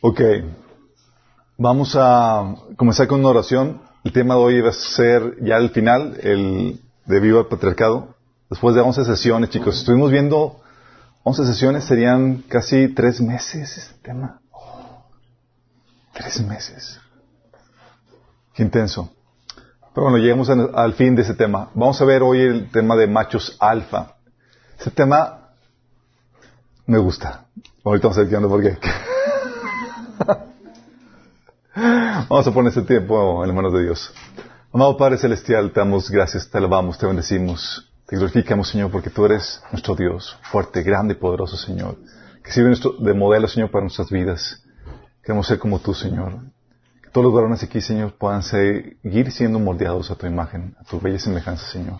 Ok. Vamos a comenzar con una oración. El tema de hoy va a ser ya el final, el de Viva el Patriarcado. Después de 11 sesiones, chicos. Estuvimos viendo 11 sesiones, serían casi tres meses este tema. tres meses. Qué intenso. Pero bueno, llegamos al fin de ese tema. Vamos a ver hoy el tema de machos alfa. Ese tema me gusta. Ahorita vamos a ver por qué. Vamos a poner ese tiempo en las manos de Dios. Amado Padre Celestial, te damos gracias, te alabamos, te bendecimos, te glorificamos, Señor, porque tú eres nuestro Dios, fuerte, grande y poderoso, Señor, que sirve de modelo, Señor, para nuestras vidas. Queremos ser como tú, Señor. Que todos los varones aquí, Señor, puedan seguir siendo moldeados a tu imagen, a tu bella semejanza, Señor.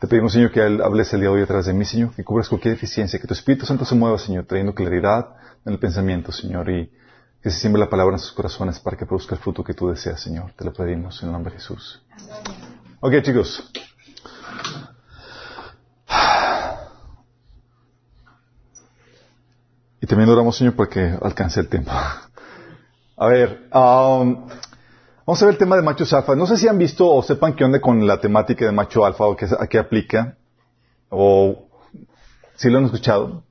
Te pedimos, Señor, que hables el día de hoy a través de mí, Señor, que cubras cualquier deficiencia, que tu Espíritu Santo se mueva, Señor, trayendo claridad en el pensamiento, Señor, y que se siembre la palabra en sus corazones para que produzca el fruto que tú deseas, Señor. Te lo pedimos en el nombre de Jesús. Ok, chicos. Y también oramos, Señor, para que alcance el tiempo. A ver, um, vamos a ver el tema de machos alfa. No sé si han visto o sepan qué onda con la temática de macho alfa o qué, a qué aplica. O si lo han escuchado.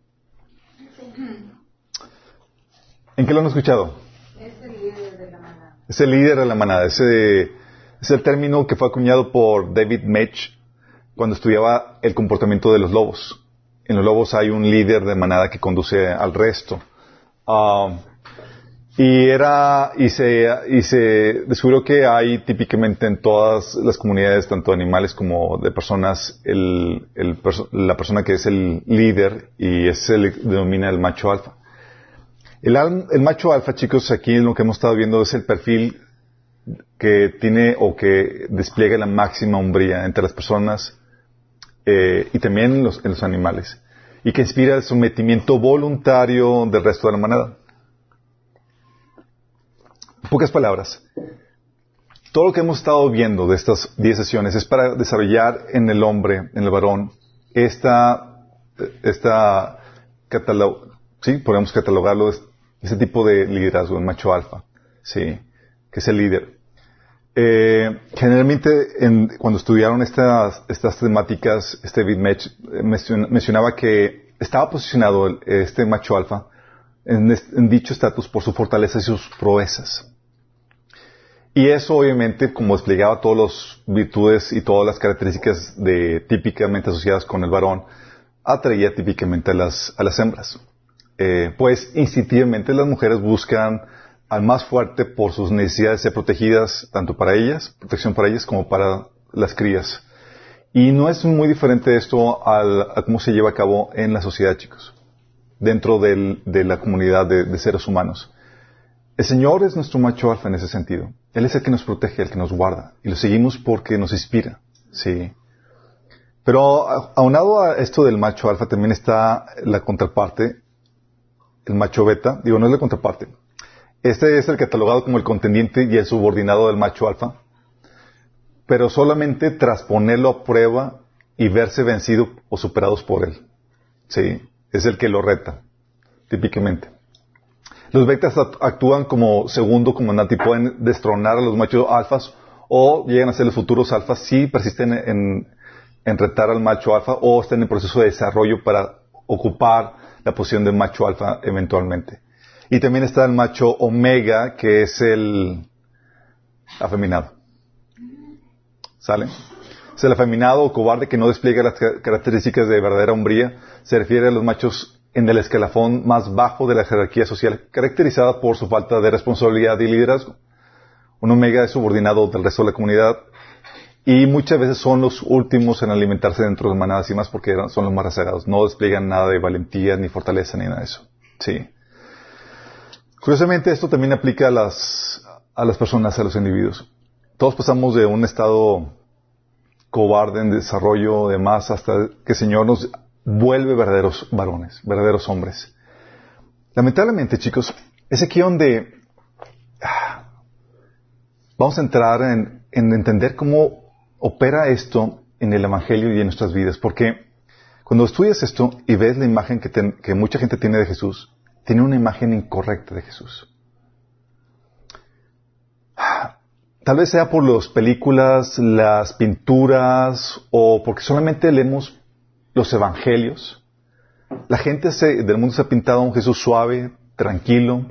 ¿En qué lo han escuchado? Es el líder de la manada. Es el líder de la manada. Ese es el término que fue acuñado por David Mech cuando estudiaba el comportamiento de los lobos. En los lobos hay un líder de manada que conduce al resto. Ah, y era, y se, y se descubrió que hay típicamente en todas las comunidades, tanto animales como de personas, el, el, la persona que es el líder y se le denomina el macho alfa. El, macho alfa, chicos, aquí lo que hemos estado viendo es el perfil que tiene o que despliega la máxima hombría entre las personas eh, y también en los, animales y que inspira el sometimiento voluntario del resto de la manada. En pocas palabras, todo lo que hemos estado viendo de estas 10 sesiones es para desarrollar en el hombre, en el varón, esta, esta sí, podemos catalogarlo ese tipo de liderazgo, el macho alfa, sí, que es el líder. Eh, generalmente, cuando estudiaron estas, estas temáticas, este Mech eh, mencionaba que estaba posicionado este macho alfa en, dicho estatus por su fortaleza y sus proezas. Y eso obviamente, como desplegaba todas las virtudes y todas las características típicamente asociadas con el varón, atraía típicamente a las, a las hembras. Eh, pues instintivamente las mujeres buscan al más fuerte por sus necesidades de ser protegidas, tanto para ellas, protección para ellas, como para las crías. Y no es muy diferente esto al, a cómo se lleva a cabo en la sociedad, chicos, dentro de la comunidad de, de, seres humanos. El Señor es nuestro macho alfa en ese sentido. Él es el que nos protege, el que nos guarda. Y lo seguimos porque nos inspira. Sí. Pero aunado a esto del macho alfa también está la contraparte, el macho beta, digo, no es la contraparte. Este es el catalogado como el contendiente y el subordinado del macho alfa, pero solamente tras ponerlo a prueba y verse vencido o superados por él. Sí, es el que lo reta, típicamente. Los betas actúan como segundo comandante y pueden destronar a los machos alfas o llegan a ser los futuros alfas si persisten en, en retar al macho alfa o están en proceso de desarrollo para ocupar la posición del macho alfa eventualmente. Y también está el macho omega, que es el afeminado. ¿Sale? Es el afeminado o cobarde que no despliega las características de verdadera hombría. Se refiere a los machos en el escalafón más bajo de la jerarquía social, caracterizada por su falta de responsabilidad y liderazgo. Un omega es subordinado del resto de la comunidad y muchas veces son los últimos en alimentarse dentro de manadas y más porque son los más rezagados. No despliegan nada de valentía, ni fortaleza, ni nada de eso. Sí. Curiosamente, esto también aplica a las, a las personas, a los individuos. Todos pasamos de un estado cobarde en desarrollo de más hasta que el Señor nos vuelve verdaderos varones, verdaderos hombres. Lamentablemente, chicos, es aquí donde ah, vamos a entrar en, en entender cómo opera esto en el Evangelio y en nuestras vidas? Porque cuando estudias esto y ves la imagen que, mucha gente tiene de Jesús, tiene una imagen incorrecta de Jesús. Tal vez sea por las películas, las pinturas o porque solamente leemos los evangelios. La gente del mundo se ha pintado a un Jesús suave, tranquilo,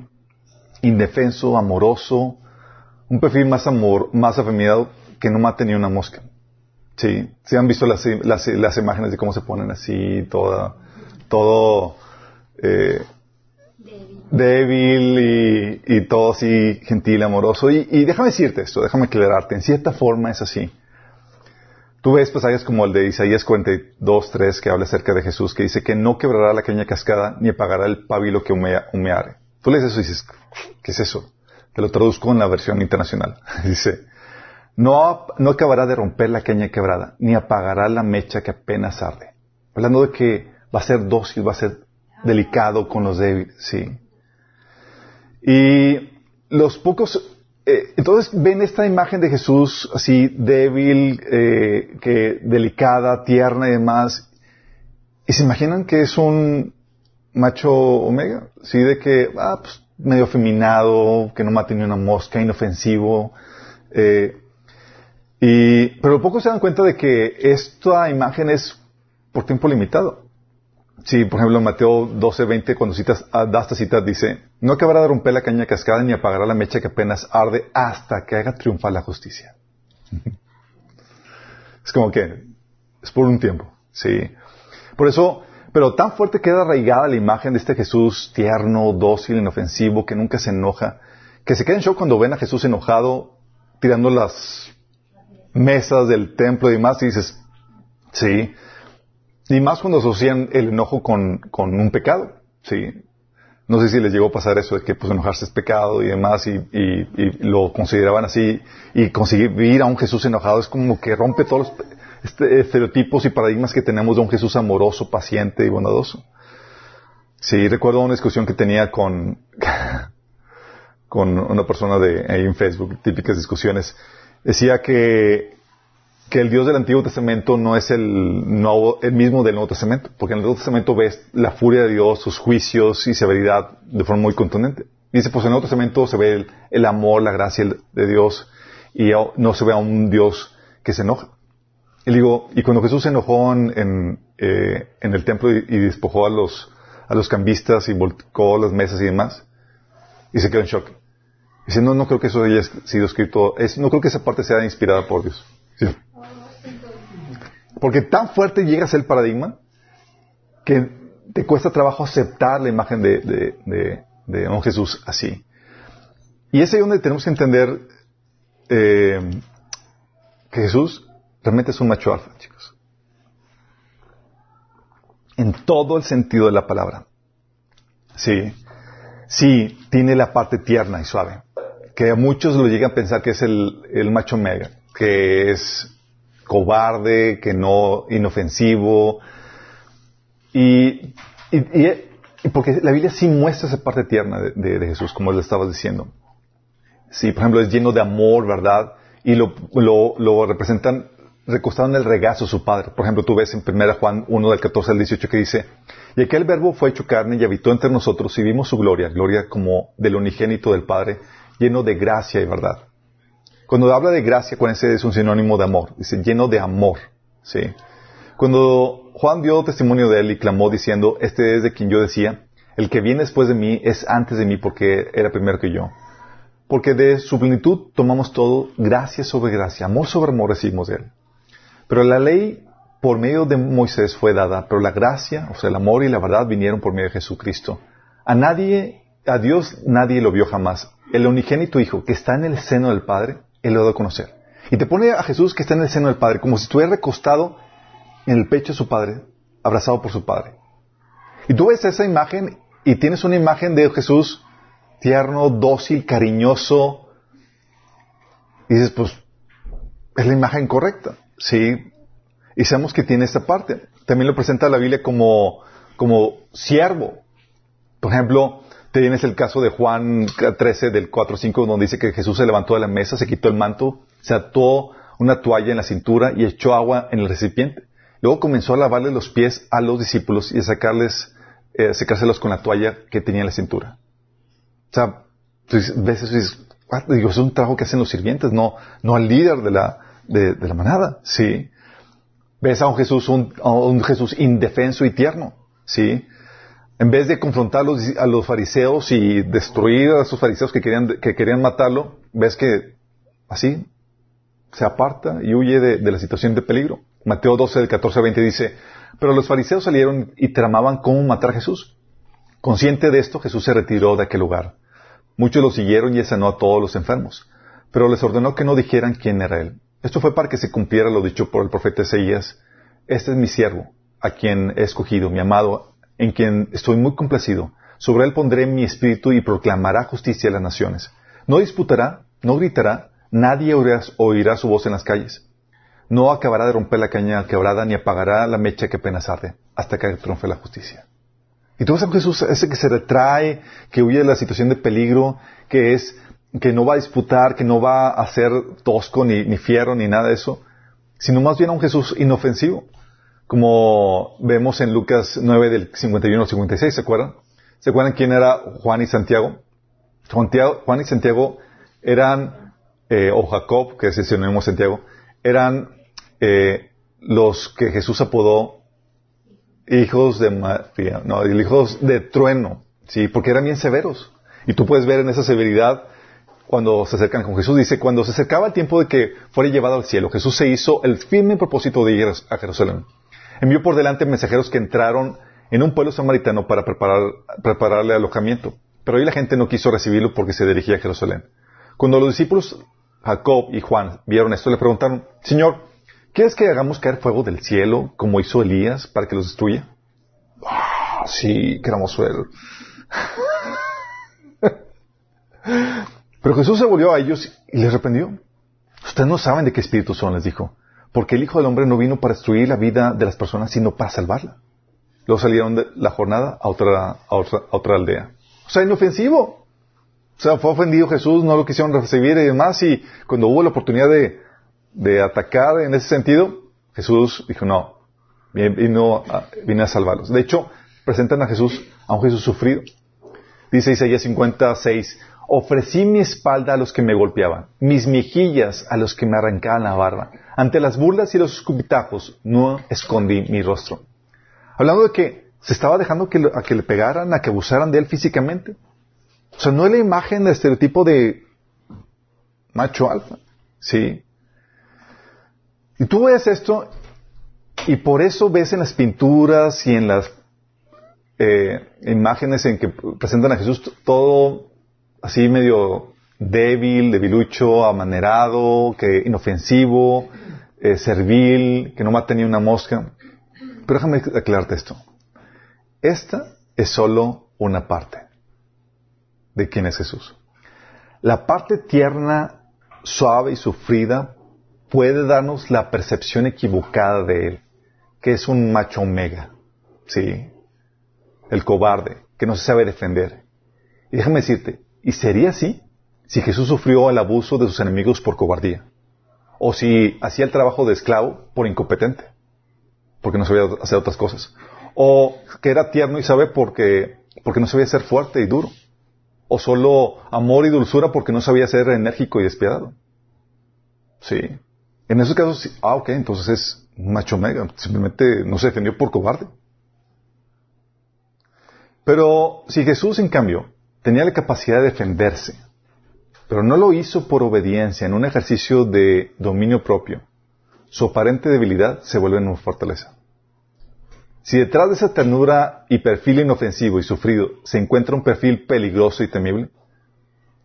indefenso, amoroso, un perfil más amor, más afeminado que no mate ni una mosca. Sí, ¿sí han visto las, las, imágenes de cómo se ponen así, toda, todo eh, débil y, todo así gentil, amoroso. Y, déjame decirte esto, déjame aclararte, en cierta forma es así. Tú ves pasajes como el de Isaías 42, 3, que habla acerca de Jesús, que dice que no quebrará la caña cascada ni apagará el pabilo que humeare. Tú lees eso y dices, ¿qué es eso? Te lo traduzco en la versión internacional. dice, no, no acabará de romper la caña quebrada, ni apagará la mecha que apenas arde. Hablando de que va a ser dócil, va a ser delicado con los débiles, sí. Y los pocos, eh, entonces ven esta imagen de Jesús así débil, eh, que delicada, tierna y demás, y se imaginan que es un macho omega, sí, de que, ah, pues, medio afeminado, que no mate ni una mosca, inofensivo, eh, y, pero pocos se dan cuenta de que esta imagen es por tiempo limitado. Sí, por ejemplo, en Mateo 12, 20, cuando citas, ah, da esta cita, dice, no acabará de romper la caña cascada ni apagará la mecha que apenas arde hasta que haga triunfar la justicia. es como que es por un tiempo, sí. Por eso, pero tan fuerte queda arraigada la imagen de este Jesús tierno, dócil, inofensivo, que nunca se enoja, que se queda en shock cuando ven a Jesús enojado tirando las mesas del templo y demás y dices, sí, y más cuando asocian el enojo con, con un pecado. Sí. No sé si les llegó a pasar eso de que pues enojarse es pecado y demás y, lo consideraban así y conseguir a un Jesús enojado es como que rompe todos los este, estereotipos y paradigmas que tenemos de un Jesús amoroso, paciente y bondadoso. Sí, recuerdo una discusión que tenía con, con una persona de ahí en Facebook, típicas discusiones. Decía que que el Dios del Antiguo Testamento no es el, el mismo del Nuevo Testamento, porque en el Nuevo Testamento ves la furia de Dios, sus juicios y severidad de forma muy contundente. Dice, pues en el Nuevo Testamento se ve el, amor, la gracia de Dios y no se ve a un Dios que se enoja. Y digo, y cuando Jesús se enojó en, eh, el templo y, despojó a los, a los cambistas y volcó las mesas y demás, y se quedó en shock. Dice, no, no creo que eso haya sido escrito, es, no creo que esa parte sea inspirada por Dios. Porque tan fuerte llegas el paradigma que te cuesta trabajo aceptar la imagen de, un Jesús así. Y es ahí donde tenemos que entender eh, que Jesús realmente es un macho alfa, chicos. En todo el sentido de la palabra. Sí. Sí, tiene la parte tierna y suave. Que a muchos lo llegan a pensar que es el, el macho mega, que es cobarde, que no inofensivo. Y, porque la Biblia sí muestra esa parte tierna de, Jesús, como le estabas diciendo. Sí, por ejemplo, es lleno de amor, ¿verdad? Y lo, lo, representan recostado en el regazo de su Padre. Por ejemplo, tú ves en 1 Juan 1 del 14 al 18 que dice, y aquel verbo fue hecho carne y habitó entre nosotros y vimos su gloria, gloria como del unigénito del Padre, lleno de gracia y verdad. Cuando habla de gracia, acuérdense, es un sinónimo de amor. Dice, lleno de amor. ¿sí? Cuando Juan dio testimonio de él y clamó diciendo, este es de quien yo decía, el que viene después de mí es antes de mí porque era primero que yo. Porque de su plenitud tomamos todo, gracia sobre gracia, amor sobre amor recibimos de él. Pero la ley por medio de Moisés fue dada, pero la gracia, o sea, el amor y la verdad vinieron por medio de Jesucristo. A nadie, a Dios nadie lo vio jamás. El unigénito Hijo que está en el seno del Padre, él lo da a conocer. Y te pone a Jesús que está en el seno del Padre, como si estuviera recostado en el pecho de su Padre, abrazado por su Padre. Y tú ves esa imagen y tienes una imagen de Jesús tierno, dócil, cariñoso. Y dices, pues, es la imagen correcta. Sí. Y sabemos que tiene esta parte. También lo presenta la Biblia como, como siervo. Por ejemplo, tienes el caso de Juan 13 del 4-5 donde dice que Jesús se levantó de la mesa, se quitó el manto, se ató una toalla en la cintura y echó agua en el recipiente. Luego comenzó a lavarle los pies a los discípulos y a sacarles eh, secárselos con la toalla que tenía en la cintura. O sea, tú y dices, digo, es un trabajo que hacen los sirvientes, no, no al líder de la, de, la manada, ¿sí? Ves a un Jesús, un, un Jesús indefenso y tierno, ¿sí? En vez de confrontar a los fariseos y destruir a esos fariseos que querían, que querían matarlo, ves que así se aparta y huye de, la situación de peligro. Mateo 12, del 14 al 20 dice, pero los fariseos salieron y tramaban cómo matar a Jesús. Consciente de esto, Jesús se retiró de aquel lugar. Muchos lo siguieron y sanó a todos los enfermos, pero les ordenó que no dijeran quién era él. Esto fue para que se cumpliera lo dicho por el profeta Ezeías. Este es mi siervo, a quien he escogido, mi amado, en quien estoy muy complacido. Sobre él pondré mi espíritu y proclamará justicia a las naciones. No disputará, no gritará, nadie oirá, su voz en las calles. No acabará de romper la caña quebrada ni apagará la mecha que apenas arde, hasta que triunfe la justicia. Y tú ves a Jesús, ese que se retrae, que huye de la situación de peligro, que es, que no va a disputar, que no va a ser tosco, ni, ni fiero, ni nada de eso, sino más bien a un Jesús inofensivo. Como vemos en Lucas 9 del 51 al 56, ¿se acuerdan? ¿Se acuerdan quién era Juan y Santiago? Juan y Santiago eran, eh, o Jacob, que es el sinónimo Santiago, eran eh, los que Jesús apodó hijos de María, no, hijos de trueno, sí, porque eran bien severos. Y tú puedes ver en esa severidad cuando se acercan con Jesús. Dice, cuando se acercaba el tiempo de que fuera llevado al cielo, Jesús se hizo el firme propósito de ir a Jerusalén. Envió por delante mensajeros que entraron en un pueblo samaritano para preparar, prepararle alojamiento. Pero ahí la gente no quiso recibirlo porque se dirigía a Jerusalén. Cuando los discípulos Jacob y Juan vieron esto, le preguntaron, Señor, ¿Quieres que hagamos caer fuego del cielo como hizo Elías para que los destruya? Ah, sí, queramos ver. Pero Jesús se volvió a ellos y les reprendió. Ustedes no saben de qué espíritu son, les dijo. Porque el Hijo del Hombre no vino para destruir la vida de las personas, sino para salvarla. Luego salieron de la jornada a otra, otra, aldea. O sea, inofensivo. O sea, fue ofendido Jesús, no lo quisieron recibir y demás, y cuando hubo la oportunidad de, atacar en ese sentido, Jesús dijo, no, vino a, a salvarlos. De hecho, presentan a Jesús, a un Jesús sufrido. Dice Isaías 56, ofrecí mi espalda a los que me golpeaban, mis mejillas a los que me arrancaban la barba. Ante las burlas y los escupitajos no escondí mi rostro. Hablando de que se estaba dejando que, a que le pegaran, a que abusaran de él físicamente. O sea, no es la imagen de estereotipo de macho alfa. Sí. Y tú ves esto y por eso ves en las pinturas y en las eh, imágenes en que presentan a Jesús todo así medio débil, debilucho, amanerado, que inofensivo, eh, servil, que no mata ni una mosca. Pero déjame aclararte esto. Esta es solo una parte de quién es Jesús. La parte tierna, suave y sufrida puede darnos la percepción equivocada de él, que es un macho omega, ¿sí? El cobarde, que no se sabe defender. Y déjame decirte, ¿y sería así si Jesús sufrió el abuso de sus enemigos por cobardía? O si hacía el trabajo de esclavo por incompetente, porque no sabía hacer otras cosas. O que era tierno y sabe porque, porque no sabía ser fuerte y duro. O solo amor y dulzura porque no sabía ser enérgico y despiadado. Sí. En esos casos, ah, ok, entonces es macho mega, simplemente no se defendió por cobarde. Pero si Jesús, en cambio, tenía la capacidad de defenderse, pero no lo hizo por obediencia, en un ejercicio de dominio propio, su aparente debilidad se vuelve en una fortaleza. Si detrás de esa ternura y perfil inofensivo y sufrido se encuentra un perfil peligroso y temible,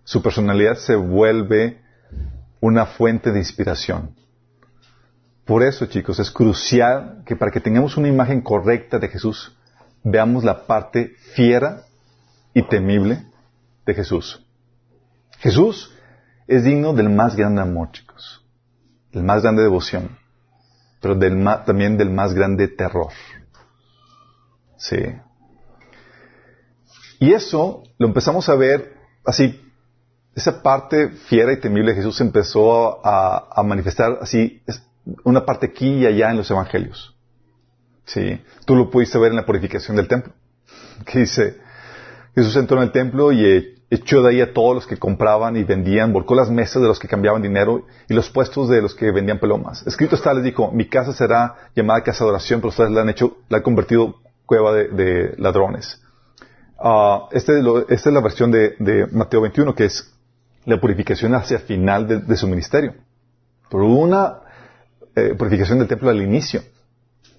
su personalidad se vuelve una fuente de inspiración por eso, chicos, es crucial que para que tengamos una imagen correcta de Jesús, veamos la parte fiera y temible de Jesús. Jesús es digno del más grande amor, chicos, del más grande devoción, pero también del más grande terror. Sí. Y eso lo empezamos a ver así, esa parte fiera y temible de Jesús empezó a, a manifestar así una parte aquí y allá en los evangelios. Sí. Tú lo pudiste ver en la purificación del templo. que dice, Jesús entró en el templo y echó de ahí a todos los que compraban y vendían, volcó las mesas de los que cambiaban dinero y los puestos de los que vendían palomas. Escrito está, les dijo, mi casa será llamada casa de oración, pero ustedes la han hecho, la han convertido cueva de, ladrones. Uh, esta es la versión de, Mateo 21, que es la purificación hacia el final de, su ministerio. Hubo una eh, purificación del templo al inicio.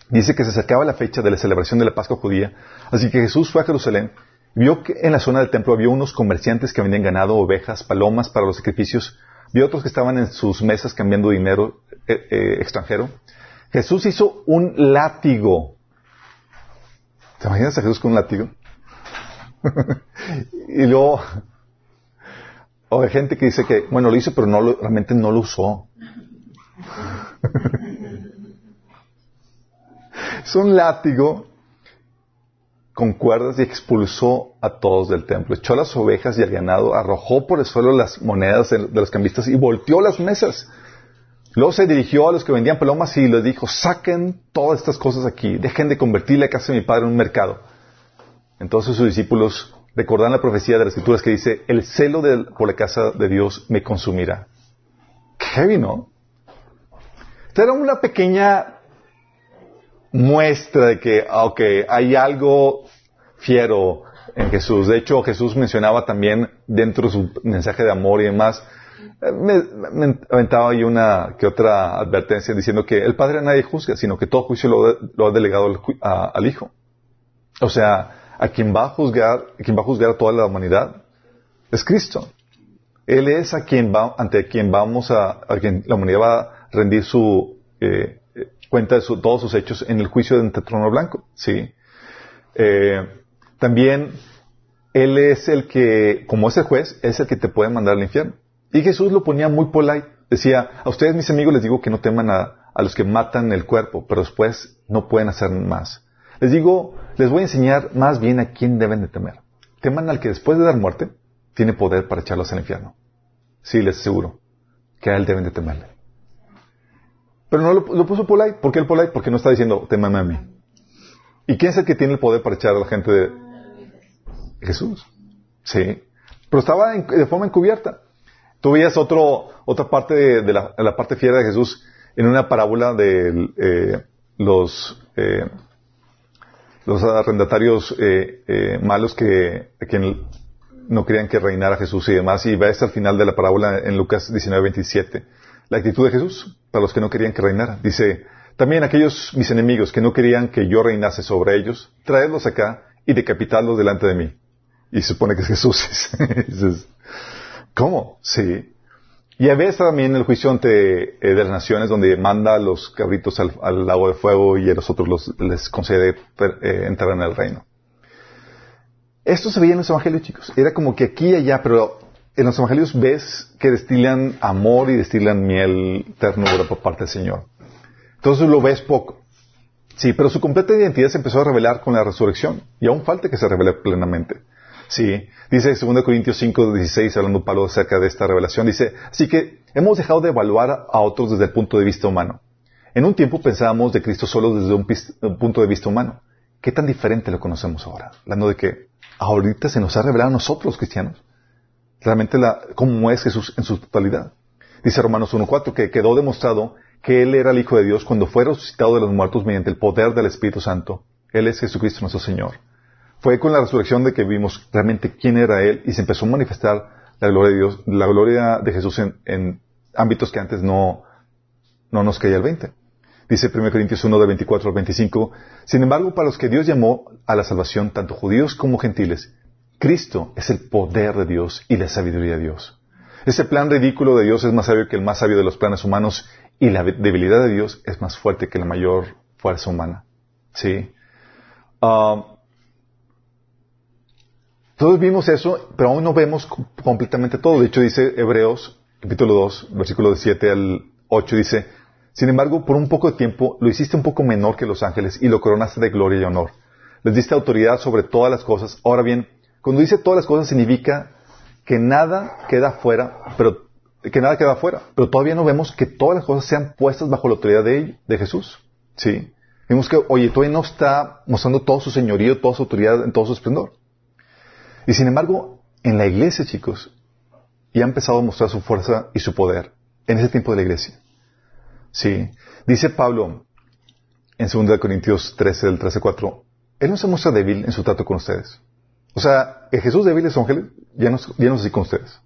Dice que se acercaba la fecha de la celebración de la Pascua judía, así que Jesús fue a Jerusalén Vio que en la zona del templo había unos comerciantes que vendían ganado, ovejas, palomas para los sacrificios. Vio otros que estaban en sus mesas cambiando dinero eh, eh, extranjero. Jesús hizo un látigo. ¿Te imaginas a Jesús con un látigo? y luego, o hay gente que dice que, bueno, lo hizo, pero no realmente no lo usó. es un látigo con cuerdas y expulsó a todos del templo. Echó las ovejas y al ganado, arrojó por el suelo las monedas de, los cambistas y volteó las mesas. Luego se dirigió a los que vendían palomas y les dijo, saquen todas estas cosas aquí, dejen de convertir la casa de mi padre en un mercado. Entonces sus discípulos recordan la profecía de las escrituras que dice, el celo por la casa de Dios me consumirá. Qué ¿no? Esta era una pequeña muestra de que, aunque hay algo fiero en Jesús. De hecho, Jesús mencionaba también dentro de su mensaje de amor y demás, eh, me, aventaba ahí una que otra advertencia diciendo que el Padre nadie juzga, sino que todo juicio lo, ha delegado al, Hijo. O sea, a quien va a juzgar, a quien va a juzgar a toda la humanidad es Cristo. Él es a quien va, ante quien vamos a, a quien la humanidad va a rendir su eh, cuenta de todos sus hechos en el juicio de trono blanco. ¿sí? Eh, también Él es el que, como es el juez, es el que te puede mandar al infierno. Y Jesús lo ponía muy polite. Decía, a ustedes mis amigos les digo que no teman a, a los que matan el cuerpo, pero después no pueden hacer más. Les digo, les voy a enseñar más bien a quién deben de temer. Teman al que después de dar muerte tiene poder para echarlos al infierno. Sí, les aseguro que a él deben de temerle. Pero no lo, puso polite. ¿Por qué el polite? Porque no está diciendo, temame a mí. ¿Y quién es el que tiene el poder para echar a la gente de Jesús? Sí. Pero estaba de forma encubierta. Tú veías otro, otra parte de, la, parte fiera de Jesús en una parábola de eh, los, eh, los arrendatarios eh, malos que, quien no querían que reinara Jesús y demás. Y ves al final de la parábola en Lucas 19, 27 la actitud de Jesús para los que no querían que reinara. Dice, también aquellos mis enemigos que no querían que yo reinase sobre ellos, traedlos acá y decapitarlos delante de mí. Y se supone que es Jesús. ¿cómo? Sí. Y a veces también el juicio ante, eh, de las naciones donde manda a los cabritos al, lago de fuego y a los otros les concede eh, entrar en el reino. Esto se veía en los evangelios, chicos. Era como que aquí y allá, pero en los evangelios ves que destilan amor y destilan miel ternura por parte del Señor. Entonces lo ves poco. Sí, pero su completa identidad se empezó a revelar con la resurrección y aún falta que se revele plenamente. Sí, dice 2 Corintios 5, 16, hablando Pablo acerca de esta revelación, dice, así que hemos dejado de evaluar a otros desde el punto de vista humano. En un tiempo pensábamos de Cristo solo desde un, punto de vista humano. ¿Qué tan diferente lo conocemos ahora? Hablando de que ahorita se nos ha revelado a nosotros los cristianos realmente la, cómo es Jesús en su totalidad. Dice Romanos 1.4 que quedó demostrado que Él era el Hijo de Dios cuando fue resucitado de los muertos mediante el poder del Espíritu Santo. Él es Jesucristo nuestro Señor. Fue con la resurrección de que vimos realmente quién era Él y se empezó a manifestar la gloria de Dios, la gloria de Jesús en, ámbitos que antes no, no nos caía el 20. Dice 1 Corintios 1 de 24 al 25, sin embargo, para los que Dios llamó a la salvación, tanto judíos como gentiles, Cristo es el poder de Dios y la sabiduría de Dios. Ese plan ridículo de Dios es más sabio que el más sabio de los planes humanos y la debilidad de Dios es más fuerte que la mayor fuerza humana. ¿Sí? Ah, todos vimos eso, pero aún no vemos completamente todo. De hecho, dice Hebreos, capítulo 2, versículo 7 al 8, dice, sin embargo, por un poco de tiempo lo hiciste un poco menor que los ángeles y lo coronaste de gloria y honor. Les diste autoridad sobre todas las cosas. Ahora bien, cuando dice todas las cosas significa que nada queda fuera, pero que nada queda fuera, pero todavía no vemos que todas las cosas sean puestas bajo la autoridad de, de Jesús. ¿Sí? Vemos que, oye, todavía no está mostrando todo su señorío, toda su autoridad, en todo su esplendor. Y sin embargo, en la iglesia, chicos, ya ha empezado a mostrar su fuerza y su poder en ese tiempo de la iglesia. Sí. Dice Pablo en 2 Corintios 13, del 13 4, Él no se muestra débil en su trato con ustedes. O sea, el Jesús débil es ángel, ya no, ya no así con ustedes.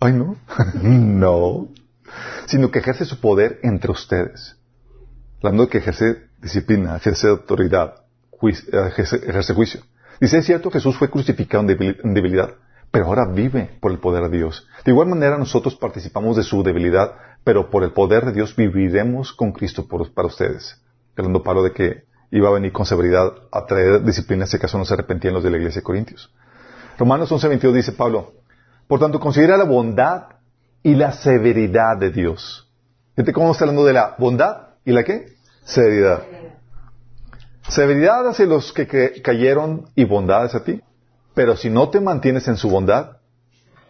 Ay, no. no. Sino que ejerce su poder entre ustedes. Hablando de que ejerce disciplina, ejerce autoridad, ejerce, juicio. Dice, es cierto, Jesús fue crucificado en debilidad, pero ahora vive por el poder de Dios. De igual manera nosotros participamos de su debilidad, pero por el poder de Dios viviremos con Cristo para ustedes. Hablando Pablo de que iba a venir con severidad a traer disciplina si acaso no se arrepentían los de la iglesia de Corintios. Romanos 11:22 dice Pablo, por tanto considera la bondad y la severidad de Dios. Fíjate cómo está hablando de la bondad y la qué? Severidad. Severidad hacia los que cayeron y bondad hacia ti. Pero si no te mantienes en su bondad,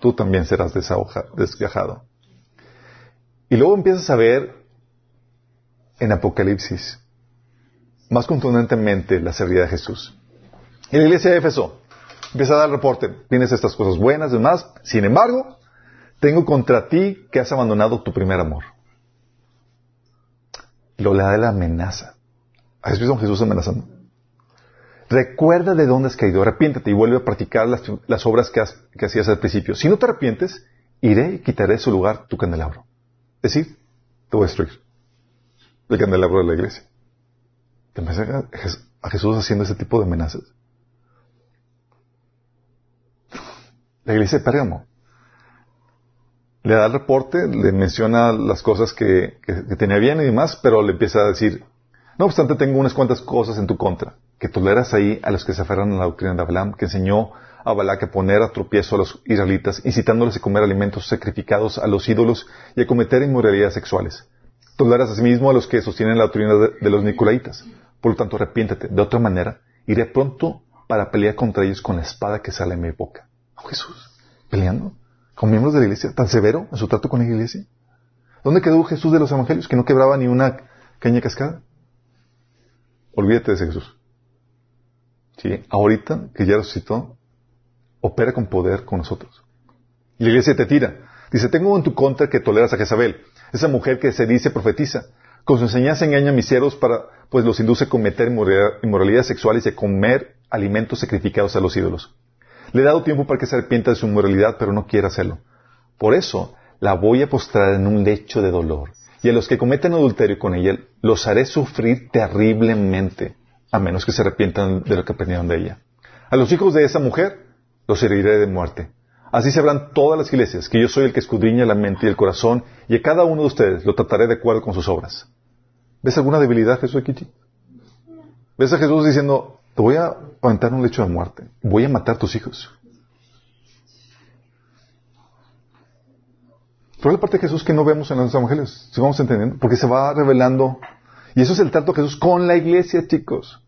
tú también serás desgajado. Y luego empiezas a ver en Apocalipsis más contundentemente la severidad de Jesús. Y la iglesia de Éfeso empieza a dar reporte. Tienes estas cosas buenas y demás. Sin embargo, tengo contra ti que has abandonado tu primer amor. Lo le da la amenaza. ¿Has visto a Jesús amenazando? Recuerda de dónde has caído, arrepiéntete y vuelve a practicar las, obras que, hacías al principio. Si no te arrepientes, iré y quitaré de su lugar tu candelabro. Es decir, te voy a destruir. El candelabro de la iglesia. ¿Te a Jesús haciendo ese tipo de amenazas? La iglesia de Pérgamo. Le da el reporte, le menciona las cosas que, que tenía bien y demás, pero le empieza a decir, no obstante, tengo unas cuantas cosas en tu contra que toleras ahí a los que se aferran a la doctrina de Balaam, que enseñó a Balac a poner a tropiezo a los israelitas, incitándoles a comer alimentos sacrificados a los ídolos y a cometer inmoralidades sexuales. Toleras asimismo a los que sostienen la doctrina de, los nicolaitas. Por lo tanto, arrepiéntete. De otra manera, iré pronto para pelear contra ellos con la espada que sale en mi boca. Oh, Jesús, peleando con miembros de la iglesia, tan severo en su trato con la iglesia. ¿Dónde quedó Jesús de los evangelios que no quebraba ni una caña cascada? Olvídate de ese Jesús. ¿sí? ahorita que ya resucitó, opera con poder con nosotros. Y la iglesia te tira. Dice, tengo en tu contra que toleras a Jezabel, esa mujer que se dice profetiza. Con su enseñanza engaña a mis siervos para, pues los induce a cometer inmoralidades sexuales y a comer alimentos sacrificados a los ídolos. Le he dado tiempo para que se arrepienta de su inmoralidad, pero no quiere hacerlo. Por eso la voy a postrar en un lecho de dolor. Y a los que cometen adulterio con ella, los haré sufrir terriblemente a menos que se arrepientan de lo que aprendieron de ella. A los hijos de esa mujer los heriré de muerte. Así sabrán todas las iglesias que yo soy el que escudriña la mente y el corazón, y a cada uno de ustedes lo trataré de acuerdo con sus obras. ¿Ves alguna debilidad, Jesús aquí? ¿Ves a Jesús diciendo, te voy a aventar un lecho de muerte, voy a matar a tus hijos? Pero la parte de Jesús que no vemos en los evangelios, si vamos entendiendo, porque se va revelando. Y eso es el trato de Jesús con la iglesia, chicos.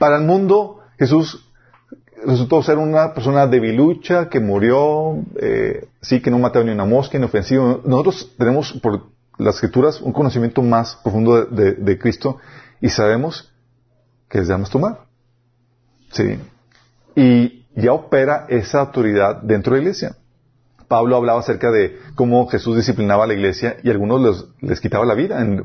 Para el mundo, Jesús resultó ser una persona debilucha que murió, eh, sí, que no mataba ni una mosca, inofensivo. Nosotros tenemos por las escrituras un conocimiento más profundo de, Cristo y sabemos que es de tomar. Sí. Y ya opera esa autoridad dentro de la iglesia. Pablo hablaba acerca de cómo Jesús disciplinaba a la iglesia y algunos les, quitaba la vida. En,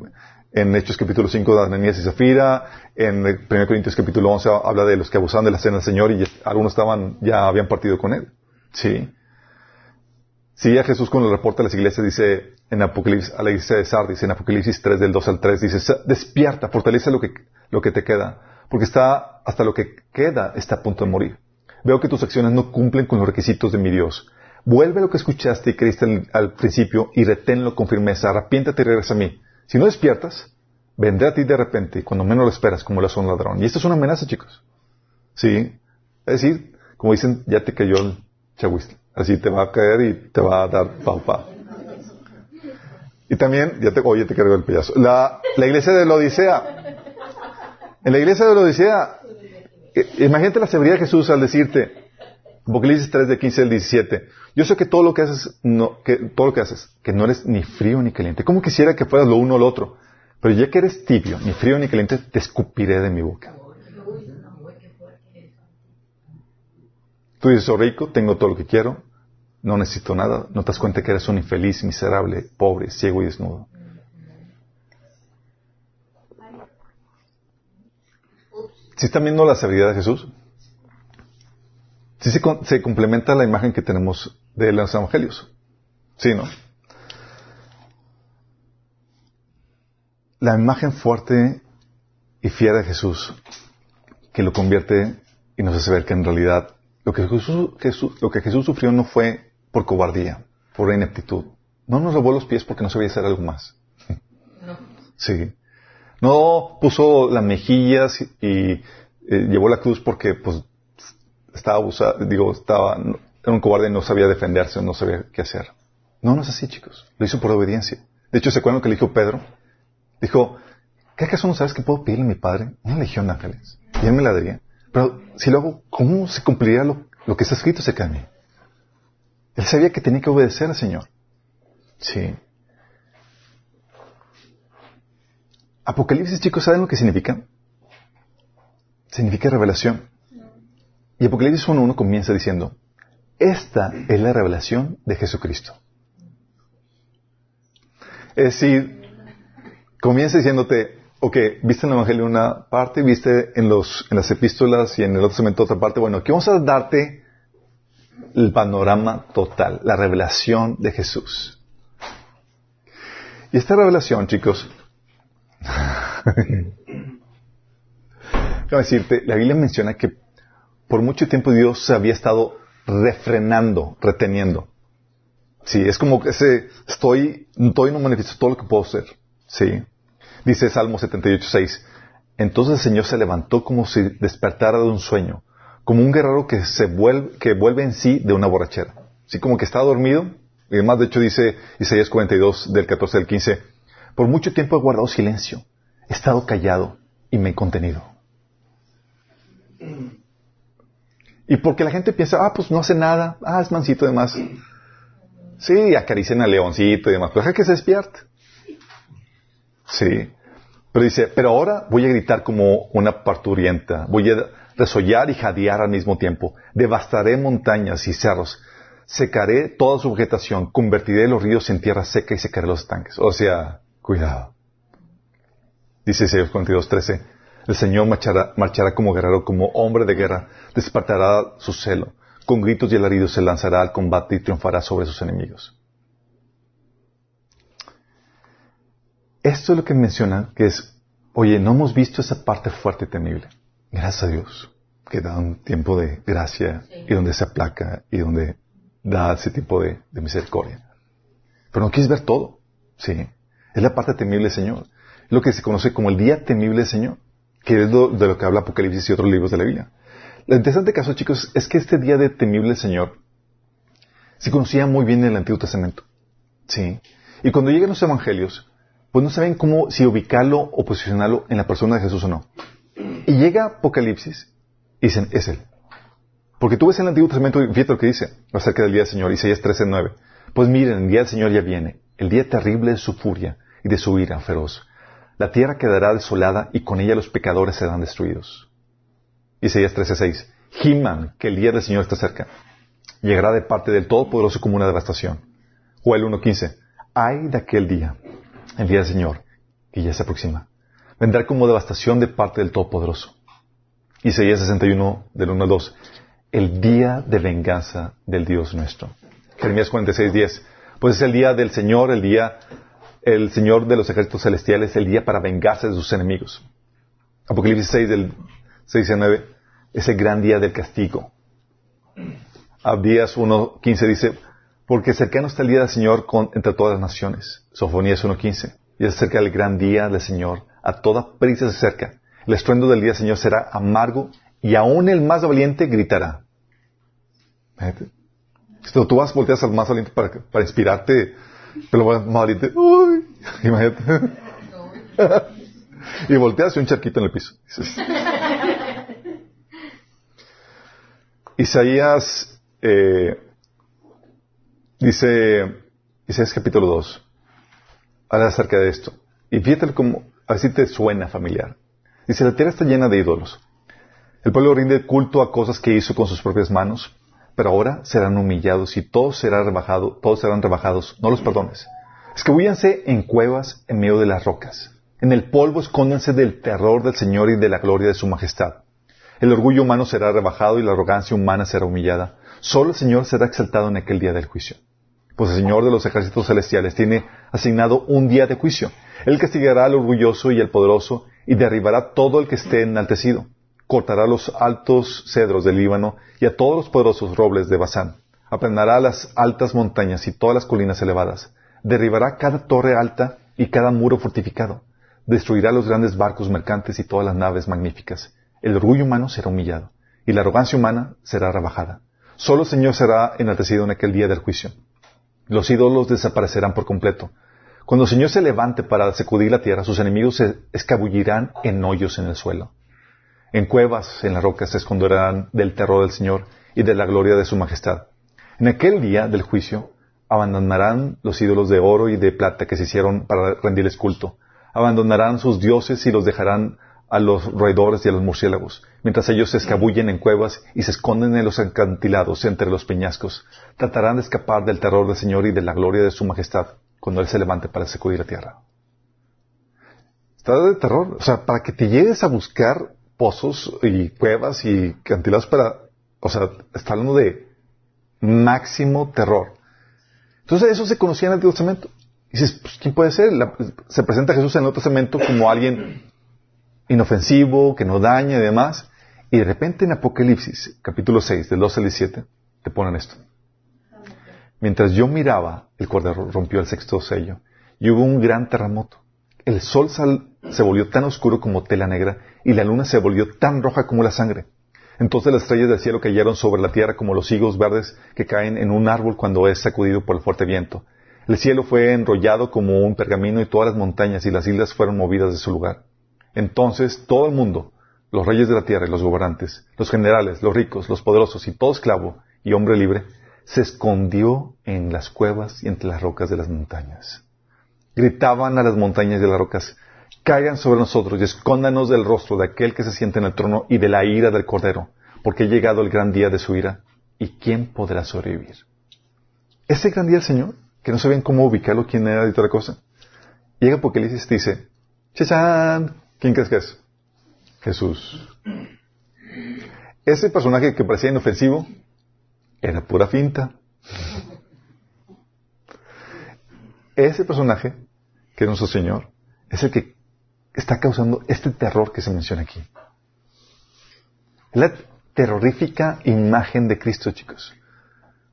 en Hechos capítulo 5 de Ananías y Zafira, en 1 Corintios capítulo 11 habla de los que abusaban de la cena del Señor y algunos estaban, ya habían partido con Él. Sí. Sí, a Jesús con el reporte a las iglesias dice en Apocalipsis, a la iglesia de Sardis, en Apocalipsis 3 del 2 al 3, dice, despierta, fortalece lo que, lo que te queda, porque está, hasta lo que queda está a punto de morir. Veo que tus acciones no cumplen con los requisitos de mi Dios. Vuelve lo que escuchaste y creíste al, al principio y reténlo con firmeza. Arrepiéntate y regresa a mí. Si no despiertas, vendré a ti de repente, cuando menos lo esperas, como lo hace un ladrón. Y esto es una amenaza, chicos. Sí. Es decir, como dicen, ya te cayó el chahuiste. Así te va a caer y te va a dar paupa. Y también, ya te, oye, te cargo el pedazo. La, iglesia de la Odisea. En la iglesia de la Odisea, imagínate la seguridad de Jesús al decirte, Apocalipsis 3 de 15 al 17, yo sé que todo lo que haces, no, que todo lo que haces, que no eres ni frío ni caliente. ¿Cómo quisiera que fueras lo uno o lo otro? Pero ya que eres tibio, ni frío ni caliente, te escupiré de mi boca. Tú dices, soy rico, tengo todo lo que quiero, no necesito nada. No te das cuenta que eres un infeliz, miserable, pobre, ciego y desnudo. ¿Sí están viendo la sabiduría de Jesús? Sí se, se complementa la imagen que tenemos de los evangelios. Sí, ¿no? la imagen fuerte y fiera de Jesús que lo convierte y nos hace ver que en realidad lo que Jesús, lo que Jesús sufrió no fue por cobardía, por ineptitud. No nos robó los pies porque no sabía hacer algo más. No. Sí. No puso las mejillas y eh, llevó la cruz porque pues estaba abusado, digo, estaba, era un cobarde no sabía defenderse, no sabía qué hacer. No, no es así, chicos. Lo hizo por obediencia. De hecho, ¿se acuerdan lo que le dijo Pedro? Dijo, ¿qué acaso no sabes que puedo pedirle a mi padre una legión de ángeles? Y él me la daría. Pero si lo hago, ¿cómo se cumpliría lo, que está escrito acerca de? Él sabía que tenía que obedecer al Señor. Sí. Apocalipsis, chicos, ¿saben lo que significa? Significa revelación. Y Apocalipsis 1.1 comienza diciendo, esta es la revelación de Jesucristo. Es decir, comienza diciéndote, ok, viste en el Evangelio una parte, viste en, los, en las epístolas y en el otro Testamento otra parte, bueno, aquí vamos a darte el panorama total, la revelación de Jesús. Y esta revelación, chicos, Quiero decirte, la Biblia menciona que por mucho tiempo Dios se había estado refrenando, reteniendo. Sí, es como que ese, estoy, estoy no manifiesto todo lo que puedo ser. Sí. Dice Salmo 78, 6. Entonces el Señor se levantó como si despertara de un sueño, como un guerrero que se vuelve, que vuelve en sí de una borrachera. Así como que está dormido. Y además, de hecho, dice Isaías 42, del 14 al 15, por mucho tiempo he guardado silencio, he estado callado y me he contenido. Y porque la gente piensa, ah, pues no hace nada, ah, es mansito demás. Sí, acaricien al leoncito y demás, pero deja que se despierte. Sí. Pero dice, pero ahora voy a gritar como una parturienta, voy a resollar y jadear al mismo tiempo, devastaré montañas y cerros, secaré toda su vegetación, convertiré los ríos en tierra seca y secaré los estanques. O sea, cuidado. Dice Isaías 42, 13, el Señor marchará, como guerrero, como hombre de guerra, despertará su celo, con gritos y alaridos se lanzará al combate y triunfará sobre sus enemigos. Esto es lo que menciona, que es, oye, no hemos visto esa parte fuerte y temible. Gracias a Dios, que da un tiempo de gracia y donde se aplaca y donde da ese tipo de, misericordia. Pero no quieres ver todo, ¿sí? Es la parte temible Señor. Lo que se conoce como el día temible Señor, que es de lo que habla Apocalipsis y otros libros de la Biblia. Lo interesante caso, chicos, es que este día de temible Señor se conocía muy bien en el Antiguo Testamento. ¿Sí? Y cuando llegan los evangelios, pues no saben cómo, si ubicarlo o posicionarlo en la persona de Jesús o no. Y llega Apocalipsis y dicen, es Él. Porque tú ves en el Antiguo Testamento, fíjate lo que dice acerca del día del Señor, Isaías 13:9. Pues miren, el día del Señor ya viene, el día terrible de su furia y de su ira feroz. La tierra quedará desolada y con ella los pecadores serán destruidos. Isaías 13:6. Giman, que el día del Señor está cerca. Llegará de parte del Todopoderoso como una devastación. Joel 1:15. Ay de aquel día el día del Señor, que ya se aproxima. Vendrá como devastación de parte del Todopoderoso. Isaías 61, del 1 al 2. El día de venganza del Dios nuestro. Jeremías 46, 10. Pues es el día del Señor, el día, el Señor de los ejércitos celestiales, el día para vengarse de sus enemigos. Apocalipsis 6, del 6 al 9. Es el gran día del castigo. Abdías 1, 15 dice, porque cercano está el día del Señor con, entre todas las naciones. Sofonías 1.15. Y es cerca del gran día del Señor. A toda prisa se acerca. El estruendo del día del Señor será amargo y aún el más valiente gritará. Esto, tú vas, volteas al más valiente para, para inspirarte, pero el más valiente, uy, imagínate. y volteas y un charquito en el piso. Isaías eh, Dice Isaías capítulo 2, habla acerca de esto. Y fíjate como, así te suena familiar. Dice, la tierra está llena de ídolos. El pueblo rinde culto a cosas que hizo con sus propias manos, pero ahora serán humillados y todos serán rebajados, todos serán rebajados, no los perdones. Escabúllanse en cuevas en medio de las rocas. En el polvo escóndanse del terror del Señor y de la gloria de su majestad. El orgullo humano será rebajado y la arrogancia humana será humillada. Solo el Señor será exaltado en aquel día del juicio. Pues el Señor de los ejércitos celestiales tiene asignado un día de juicio. Él castigará al orgulloso y al poderoso y derribará todo el que esté enaltecido. Cortará los altos cedros del Líbano y a todos los poderosos robles de Basán. Aplanará las altas montañas y todas las colinas elevadas. Derribará cada torre alta y cada muro fortificado. Destruirá los grandes barcos mercantes y todas las naves magníficas. El orgullo humano será humillado y la arrogancia humana será rebajada. Solo el Señor será enaltecido en aquel día del juicio. Los ídolos desaparecerán por completo. Cuando el Señor se levante para sacudir la tierra, sus enemigos se escabullirán en hoyos en el suelo. En cuevas, en las rocas, se esconderán del terror del Señor y de la gloria de su majestad. En aquel día del juicio, abandonarán los ídolos de oro y de plata que se hicieron para rendirles culto. Abandonarán sus dioses y los dejarán a los roedores y a los murciélagos, mientras ellos se escabullen en cuevas y se esconden en los acantilados entre los peñascos. Tratarán de escapar del terror del Señor y de la gloria de su majestad cuando Él se levante para sacudir la tierra. Está de terror. O sea, para que te llegues a buscar pozos y cuevas y acantilados para... O sea, está hablando de máximo terror. Entonces eso se conocía en el Antiguo Testamento. Y dices, pues, ¿quién puede ser? se presenta Jesús en el Nuevo Testamento como alguien inofensivo, que no daña y demás. Y de repente en Apocalipsis, capítulo 6, del 12 al 17, te ponen esto. Mientras yo miraba, el cordero rompió el sexto sello y hubo un gran terremoto. El sol se volvió tan oscuro como tela negra y la luna se volvió tan roja como la sangre. Entonces las estrellas del cielo cayeron sobre la tierra como los higos verdes que caen en un árbol cuando es sacudido por el fuerte viento. El cielo fue enrollado como un pergamino y todas las montañas y las islas fueron movidas de su lugar. Entonces todo el mundo, los reyes de la tierra y los gobernantes, los generales, los ricos, los poderosos y todo esclavo y hombre libre, se escondió en las cuevas y entre las rocas de las montañas. Gritaban a las montañas y a las rocas, caigan sobre nosotros y escóndanos del rostro de aquel que se siente en el trono y de la ira del Cordero, porque ha llegado el gran día de su ira, y quién podrá sobrevivir. Ese gran día del Señor, que no sabían cómo ubicarlo, quién era y toda cosa, llega Apocalipsis y dice, ¡Chachán! ¿Quién crees que es? Jesús. Ese personaje que parecía inofensivo era pura finta. Ese personaje, que es nuestro Señor, es el que está causando este terror que se menciona aquí. la terrorífica imagen de Cristo, chicos.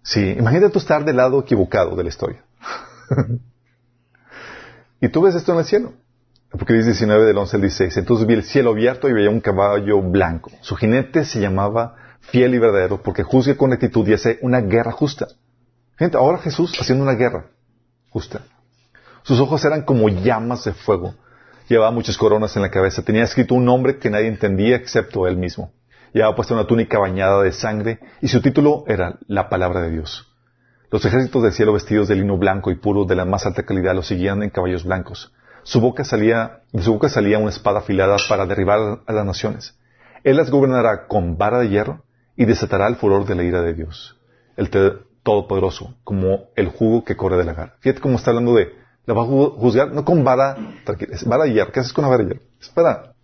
Sí, imagínate tú estar del lado equivocado de la historia. y tú ves esto en el cielo. Dice 19 del 11 al 16. Entonces vi el cielo abierto y veía un caballo blanco. Su jinete se llamaba fiel y verdadero porque juzga con rectitud y hace una guerra justa. Gente, ahora Jesús haciendo una guerra justa. Sus ojos eran como llamas de fuego. Llevaba muchas coronas en la cabeza. Tenía escrito un nombre que nadie entendía excepto él mismo. Llevaba puesta una túnica bañada de sangre y su título era La Palabra de Dios. Los ejércitos del cielo vestidos de lino blanco y puro de la más alta calidad lo seguían en caballos blancos. Su boca salía, de su boca salía una espada afilada para derribar a las naciones. Él las gobernará con vara de hierro y desatará el furor de la ira de Dios, el Todopoderoso, como el jugo que corre de la gara. Fíjate cómo está hablando de, la va a juzgar no con vara, es vara de hierro. ¿Qué haces con la vara de? Espera.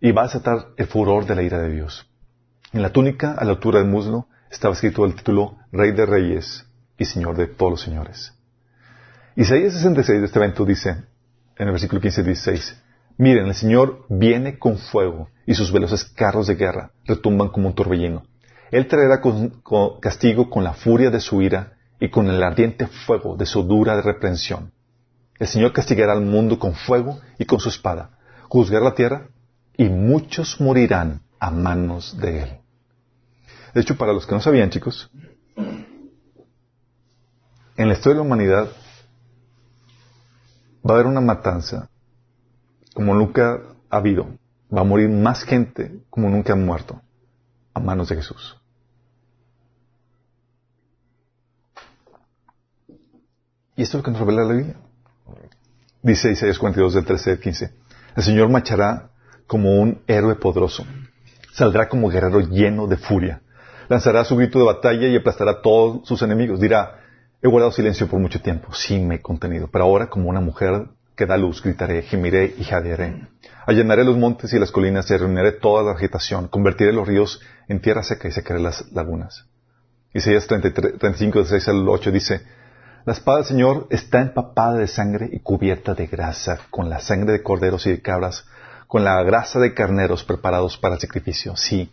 Y va a desatar el furor de la ira de Dios. En la túnica, a la altura del muslo, estaba escrito el título Rey de Reyes y Señor de todos los señores. Isaías 66 de este evento dice, en el versículo 15 16, Miren, el Señor viene con fuego y sus veloces carros de guerra retumban como un torbellino. Él traerá castigo con la furia de su ira y con el ardiente fuego de su dura reprensión. El Señor castigará al mundo con fuego y con su espada, juzgará la tierra y muchos morirán a manos de Él. De hecho, para los que no sabían, chicos, en la historia de la humanidad va a haber una matanza como nunca ha habido. Va a morir más gente como nunca han muerto a manos de Jesús. Y esto es lo que nos revela la Biblia. Dice Isaías 42 del 13 al 15. El Señor marchará como un héroe poderoso. Saldrá como guerrero lleno de furia. Lanzará su grito de batalla y aplastará a todos sus enemigos. Dirá, he guardado silencio por mucho tiempo. Sí, me he contenido. Pero ahora, como una mujer que da luz, gritaré, gemiré y jadearé. Allanaré los montes y las colinas y reuniré toda la agitación. Convertiré los ríos en tierra seca y secaré las lagunas. Isaías 33, 35, 6 al 8 dice, La espada del Señor está empapada de sangre y cubierta de grasa, con la sangre de corderos y de cabras, con la grasa de carneros preparados para el sacrificio. Sí,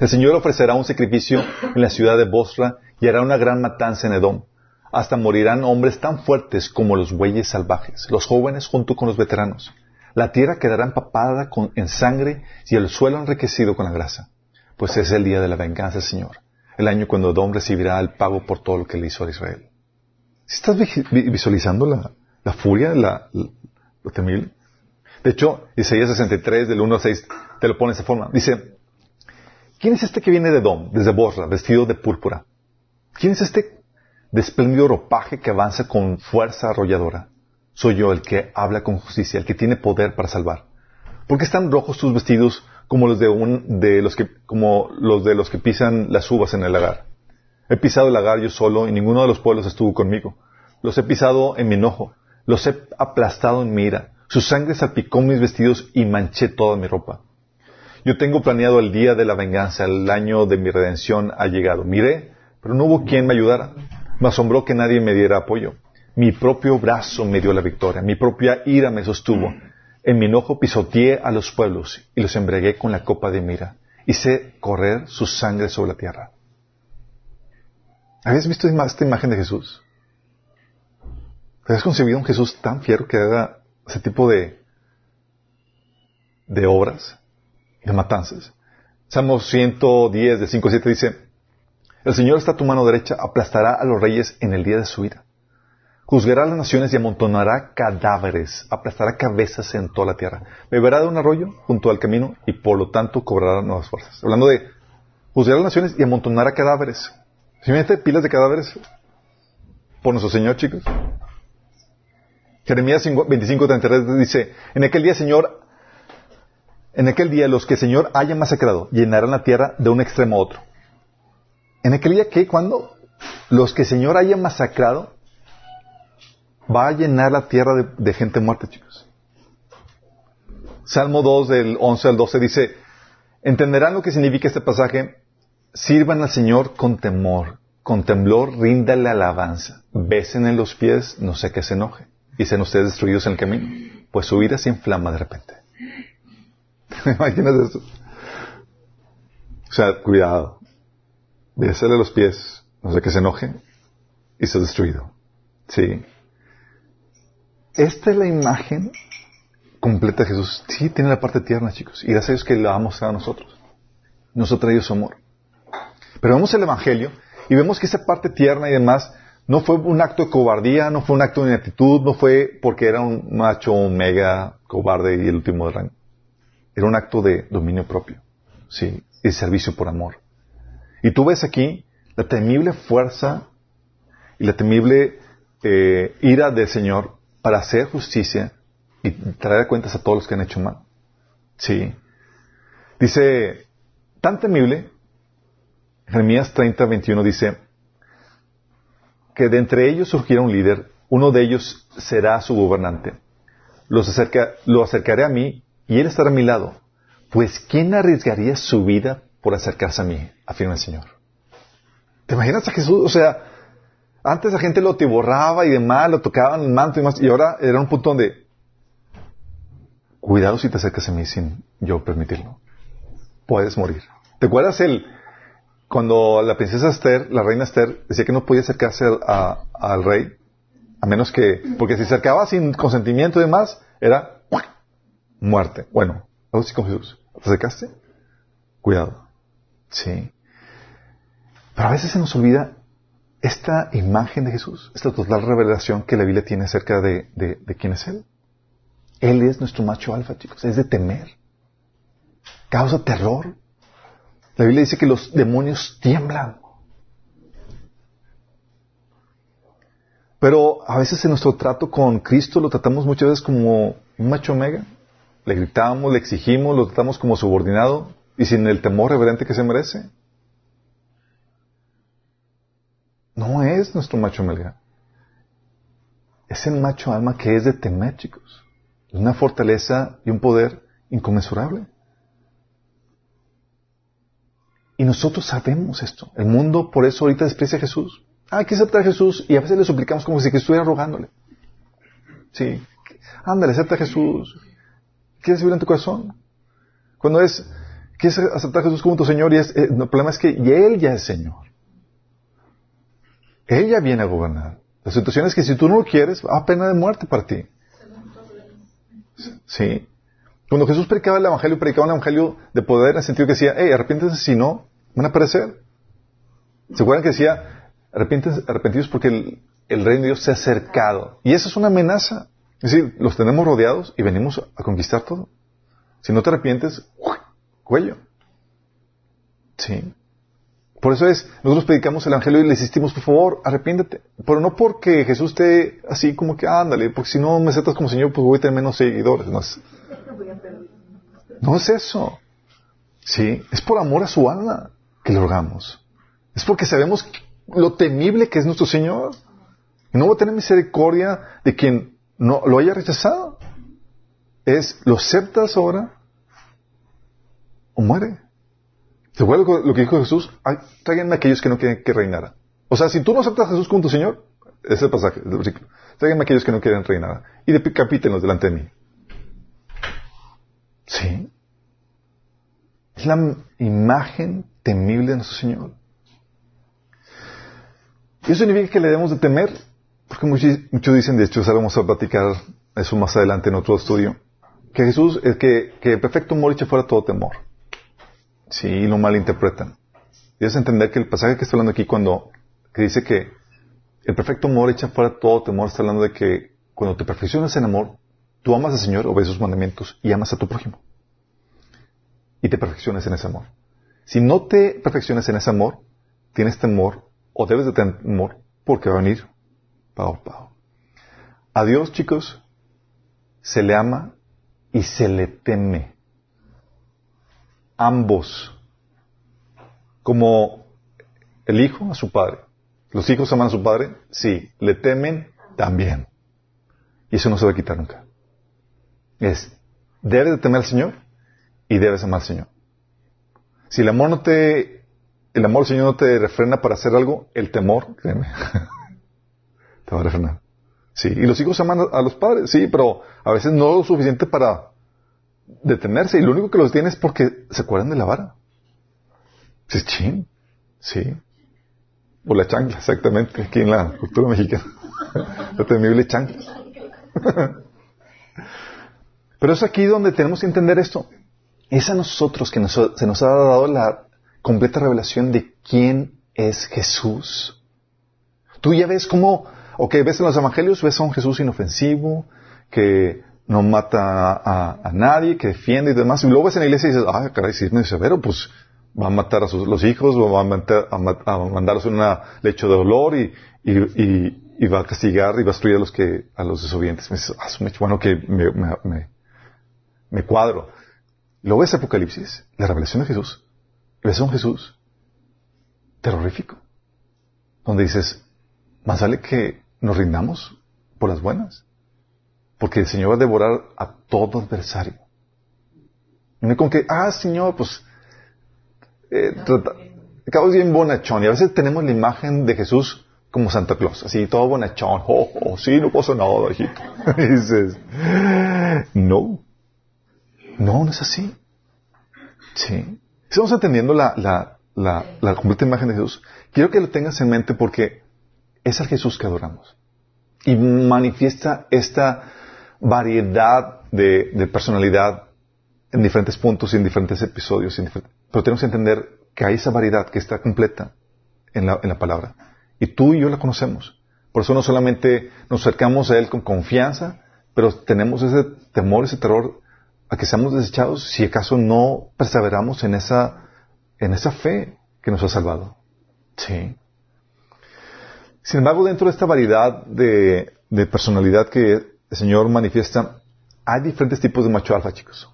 el Señor ofrecerá un sacrificio en la ciudad de Bosra y hará una gran matanza en Edom. Hasta morirán hombres tan fuertes como los bueyes salvajes, los jóvenes junto con los veteranos. La tierra quedará empapada en sangre y el suelo enriquecido con la grasa. Pues es el día de la venganza Señor, el año cuando Edom recibirá el pago por todo lo que le hizo a Israel. ¿Estás visualizando la, furia, la, lo temible? De hecho, Isaías 63, del 1 al 6, te lo pone de esa forma. Dice, ¿quién es este que viene de Edom, desde Borra, vestido de púrpura? ¿Quién es este de ropaje que avanza con fuerza arrolladora. Soy yo el que habla con justicia, el que tiene poder para salvar. ¿Por qué están rojos tus vestidos como los de un, de los que, como los de los que pisan las uvas en el lagar? He pisado el lagar yo solo y ninguno de los pueblos estuvo conmigo. Los he pisado en mi enojo, los he aplastado en mi ira. Su sangre salpicó mis vestidos y manché toda mi ropa. Yo tengo planeado el día de la venganza, el año de mi redención ha llegado. Miré, pero no hubo quien me ayudara. Me asombró que nadie me diera apoyo. Mi propio brazo me dio la victoria, mi propia ira me sostuvo. En mi enojo pisoteé a los pueblos y los embregué con la copa de mira. Hice correr su sangre sobre la tierra. ¿Habías visto esta imagen de Jesús? ¿Habías concebido un Jesús tan fiero que haga ese tipo de, de obras, de matanzas? Salmo 110, de 5 a 7 dice, el Señor está a tu mano derecha, aplastará a los reyes en el día de su ira. Juzgará a las naciones y amontonará cadáveres, aplastará cabezas en toda la tierra. Beberá de un arroyo junto al camino y por lo tanto cobrará nuevas fuerzas. Hablando de juzgará a las naciones y amontonará cadáveres. ¿Se mete pilas de cadáveres por nuestro Señor, chicos? Jeremías 25:33 dice, en aquel día, Señor, en aquel día los que el Señor haya masacrado llenarán la tierra de un extremo a otro. En aquel día que cuando los que el Señor haya masacrado va a llenar la tierra de, gente muerta, chicos. Salmo 2 del 11 al 12 dice, entenderán lo que significa este pasaje, sirvan al Señor con temor, con temblor ríndale alabanza, besen en los pies, no sé qué se enoje, y sean ustedes destruidos en el camino, pues su ira se inflama de repente. ¿Te imaginas eso? O sea, cuidado hacerle los pies, no sé que se enoje y se ha destruido. Sí. Esta es la imagen completa de Jesús. Sí, tiene la parte tierna, chicos. Y gracias a Dios que la ha mostrado a nosotros. Nos ha traído su amor. Pero vemos el Evangelio y vemos que esa parte tierna y demás no fue un acto de cobardía, no fue un acto de inactitud, no fue porque era un macho mega cobarde y el último de rango. Era un acto de dominio propio. Sí, y servicio por amor. Y tú ves aquí la temible fuerza y la temible eh, ira del Señor para hacer justicia y traer cuentas a todos los que han hecho mal. Sí. Dice, tan temible, Jeremías 30, 21 dice, que de entre ellos surgiera un líder, uno de ellos será su gobernante. Lo acercaré a mí y él estará a mi lado. Pues ¿quién arriesgaría su vida por acercarse a mí, afirma el Señor. ¿Te imaginas a Jesús? O sea, antes la gente lo tiborraba y demás, lo tocaban el manto y más, y ahora era un punto donde, cuidado si te acercas a mí sin yo permitirlo. Puedes morir. ¿Te acuerdas el, cuando la princesa Esther, la reina Esther, decía que no podía acercarse al rey, a menos que, porque si se acercaba sin consentimiento y demás, era muerte. Bueno, algo así con Jesús. ¿Te acercaste? Cuidado. Sí. Pero a veces se nos olvida esta imagen de Jesús, esta total revelación que la Biblia tiene acerca de, quién es Él. Él es nuestro macho alfa, chicos, es de temer. Causa terror. La Biblia dice que los demonios tiemblan. Pero a veces en nuestro trato con Cristo lo tratamos muchas veces como un macho mega. Le gritamos, le exigimos, lo tratamos como subordinado y sin el temor reverente que se merece. No es nuestro macho melga. Es el macho alma que es de temer, chicos. Una fortaleza y un poder inconmensurable. Y nosotros sabemos esto. El mundo por eso ahorita desprecia a Jesús. Ah, hay que aceptar a Jesús y a veces le suplicamos como si estuviera rogándole. Sí. Ándale, acepta a Jesús. ¿Quieres vivir en tu corazón? Cuando es, quieres aceptar a Jesús como tu Señor y es, eh, el problema es que Él ya es Señor. Él ya viene a gobernar. La situación es que si tú no lo quieres, va a pena de muerte para ti. Sí. Cuando Jesús predicaba el Evangelio, predicaba un Evangelio de poder en el sentido que decía, hey, arrepiéntense si no, van a perecer. ¿Se acuerdan que decía, arrepentidos porque el, el, reino de Dios se ha acercado? Y esa es una amenaza. Es decir, los tenemos rodeados y venimos a conquistar todo. Si no te arrepientes, cuello. Sí. Por eso es, nosotros predicamos el Evangelio y le insistimos, por favor, arrepiéntete. Pero no porque Jesús esté así como que, ándale, porque si no me aceptas como Señor, pues voy a tener menos seguidores. No es, no es eso. Sí, es por amor a su alma que le rogamos. Es porque sabemos lo temible que es nuestro Señor. Y no va a tener misericordia de quien no lo haya rechazado. Es, ¿lo aceptas ahora? ¿O muere? ¿Se acuerdan lo que dijo Jesús? Tráiganme a aquellos que no quieren que reinara. O sea, si tú no aceptas a Jesús como tu Señor, ese es el pasaje del versículo. Tráiganme a aquellos que no quieren reinar. Y decapítenlos delante de mí. Sí. Es la imagen temible de nuestro Señor. Y eso significa que le debemos de temer, porque muchos, dicen, de hecho, vamos a platicar eso más adelante en otro estudio, que Jesús, es que, que el perfecto amor echa fuera todo temor. Sí, lo malinterpretan. Debes entender que el pasaje que está hablando aquí cuando que dice que el perfecto amor echa fuera todo temor, está hablando de que cuando te perfeccionas en amor, tú amas al Señor, obedeces sus mandamientos y amas a tu prójimo. Y te perfeccionas en ese amor. Si no te perfeccionas en ese amor, tienes temor o debes de tener temor porque va a venir pago, pago. A Dios, chicos, se le ama y se le teme ambos. Como el hijo a su padre. ¿Los hijos aman a su padre? Sí. ¿Le temen? También. Y eso no se va a quitar nunca. Es, debes de temer al Señor y debes amar al Señor. Si el amor no te, el amor al Señor no te refrena para hacer algo, el temor, créeme, te va a refrenar. Sí, y los hijos aman a los padres, sí, pero a veces no lo suficiente para detenerse y lo único que los tiene es porque se acuerdan de la vara. Es chin, sí. O la chancla, exactamente, aquí en la cultura mexicana. la temible chancla. Pero es aquí donde tenemos que entender esto. Es a nosotros que se nos ha dado la completa revelación de quién es Jesús. Tú ya ves cómo, o que ves en los evangelios, ves a un Jesús inofensivo, que no mata a, nadie, que defiende y demás. Y luego ves en la iglesia y dices, ah, caray, si es medio severo, pues va a matar a sus, los hijos, va a, matar, a, mandarlos en un lecho de dolor y, y, va a castigar y va a destruir a los que, a los desobedientes. Me dices, ah, bueno que me, me, me, cuadro. Luego ves Apocalipsis, la revelación de Jesús, ves a un Jesús terrorífico, donde dices, más vale que nos rindamos por las buenas. Porque el Señor va a devorar a todo adversario. No como que, ah, Señor, pues, eh, bien bonachón. Y a veces tenemos la imagen de Jesús como Santa Claus, así, todo bonachón. Oh, oh, sí, no pasa nada, hijito. y dices, no. No, no es así. Sí. Estamos entendiendo la, completa imagen de Jesús. Quiero que lo tengas en mente porque es el Jesús que adoramos. Y manifiesta esta variedad de, personalidad en diferentes puntos y en diferentes episodios. pero tenemos que entender que hay esa variedad que está completa en la, en la palabra. Y tú y yo la conocemos. Por eso no solamente nos acercamos a Él con confianza, pero tenemos ese temor, ese terror a que seamos desechados si acaso no perseveramos en esa, en esa fe que nos ha salvado. Sí. Sin embargo, dentro de esta variedad de, personalidad que el Señor manifiesta, hay diferentes tipos de macho alfa, chicos.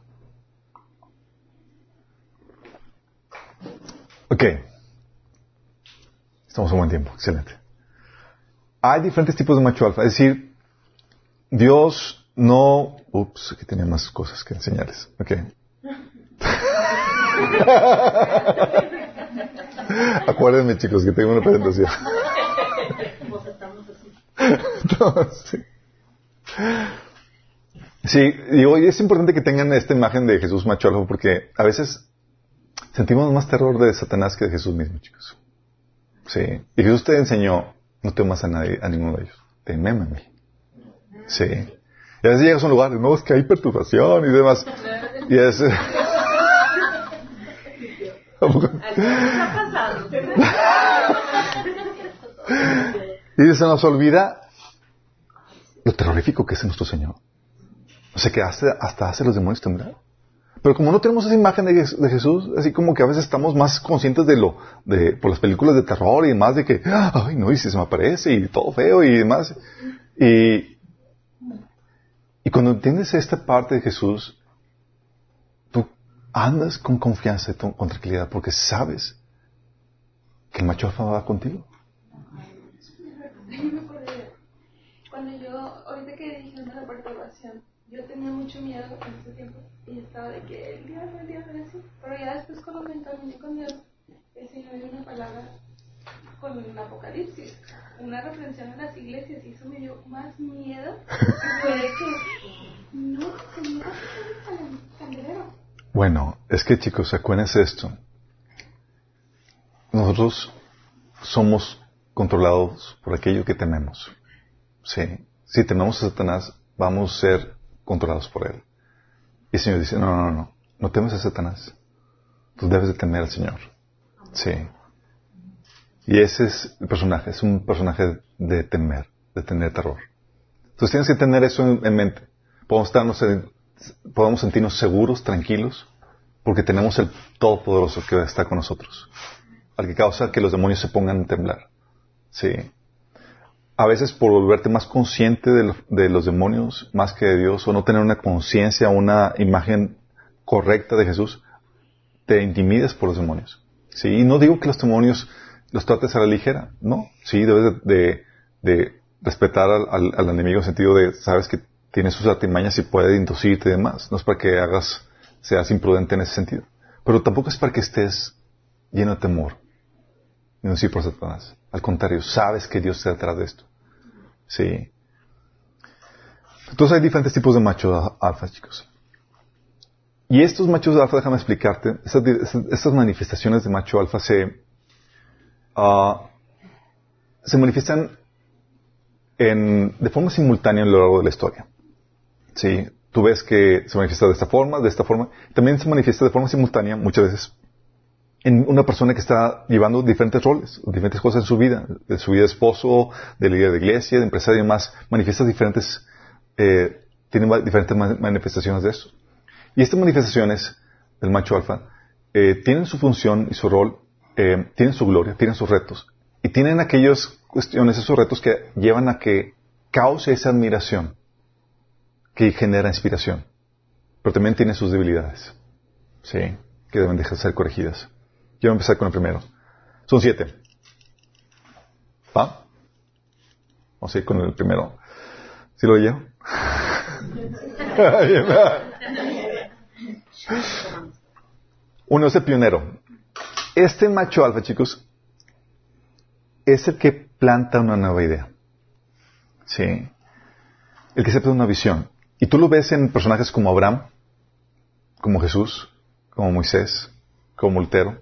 Ok. Estamos a buen tiempo. Excelente. Hay diferentes tipos de macho alfa. Es decir, Dios no... Ups, aquí tenía más cosas que enseñarles. Ok. Acuérdenme, chicos, que tengo una presentación. sí. digo, y es importante que tengan esta imagen de Jesús macho porque a veces sentimos más terror de Satanás que de Jesús mismo, chicos. Sí. Y Jesús te enseñó, no temas a nadie, a ninguno de ellos. Tememe a mí. Sí. Y a veces llegas a un lugar, no, es que hay perturbación y demás. Y es... y se nos olvida lo terrorífico que es nuestro Señor. O sea que hasta, hasta hace los demonios temblar. Pero como no tenemos esa imagen de, Jesús, así como que a veces estamos más conscientes de lo, de, por las películas de terror y demás, de que, ay, no, y si se me aparece y todo feo y demás. Y, y cuando entiendes esta parte de Jesús, tú andas con confianza y con tranquilidad porque sabes que el macho va contigo. Cuando yo, ahorita que dijiste la perturbación, yo tenía mucho miedo en ese tiempo y estaba de que el diablo, el diablo, así. Pero ya después cuando me encaminé con Dios, el Señor dio una palabra con el Apocalipsis, una reflexión en las iglesias y eso me dio más miedo fue que no, Señor, candelero. Bueno, es que chicos, acuérdense esto. Nosotros somos controlados por aquello que tememos. Sí. Si tememos a Satanás, vamos a ser controlados por él. Y el Señor dice, no, no, no, no temes a Satanás. Tú debes de temer al Señor. Sí. Y ese es el personaje, es un personaje de temer, de tener terror. Entonces tienes que tener eso en, mente. Podemos, estarnos podemos sentirnos seguros, tranquilos, porque tenemos el Todopoderoso que está con nosotros, al que causa que los demonios se pongan a temblar. Sí a veces por volverte más consciente de, los demonios más que de Dios o no tener una conciencia, una imagen correcta de Jesús, te intimides por los demonios. Sí, y no digo que los demonios los trates a la ligera, no. Sí, debes de, respetar al, enemigo en sentido de, sabes que tiene sus artimañas y puede inducirte y demás. No es para que hagas, seas imprudente en ese sentido. Pero tampoco es para que estés lleno de temor. Y por Satanás. Al contrario, sabes que Dios está detrás de esto. Sí. Entonces hay diferentes tipos de machos alfa, chicos. Y estos machos alfa, déjame explicarte, estas, manifestaciones de macho alfa se, ah, se manifiestan en, de forma simultánea a lo largo de la historia. Sí, tú ves que se manifiesta de esta forma, de esta forma. También se manifiesta de forma simultánea muchas veces en una persona que está llevando diferentes roles, diferentes cosas en su vida, de su vida de esposo, de líder de iglesia, de empresario y demás, manifiesta diferentes, eh, tienen diferentes manifestaciones de eso. Y estas manifestaciones del macho alfa eh, tienen su función y su rol, eh, tienen su gloria, tienen sus retos, y tienen aquellas cuestiones, esos retos que llevan a que cause esa admiración que genera inspiración, pero también tiene sus debilidades, sí, que deben dejar de ser corregidas. Quiero empezar con el primero. Son siete. ¿Va? Vamos a ir con el primero. ¿Sí lo oye? Uno es el pionero. Este macho alfa, chicos, es el que planta una nueva idea. ¿Sí? El que se una visión. Y tú lo ves en personajes como Abraham, como Jesús, como Moisés, como Lutero,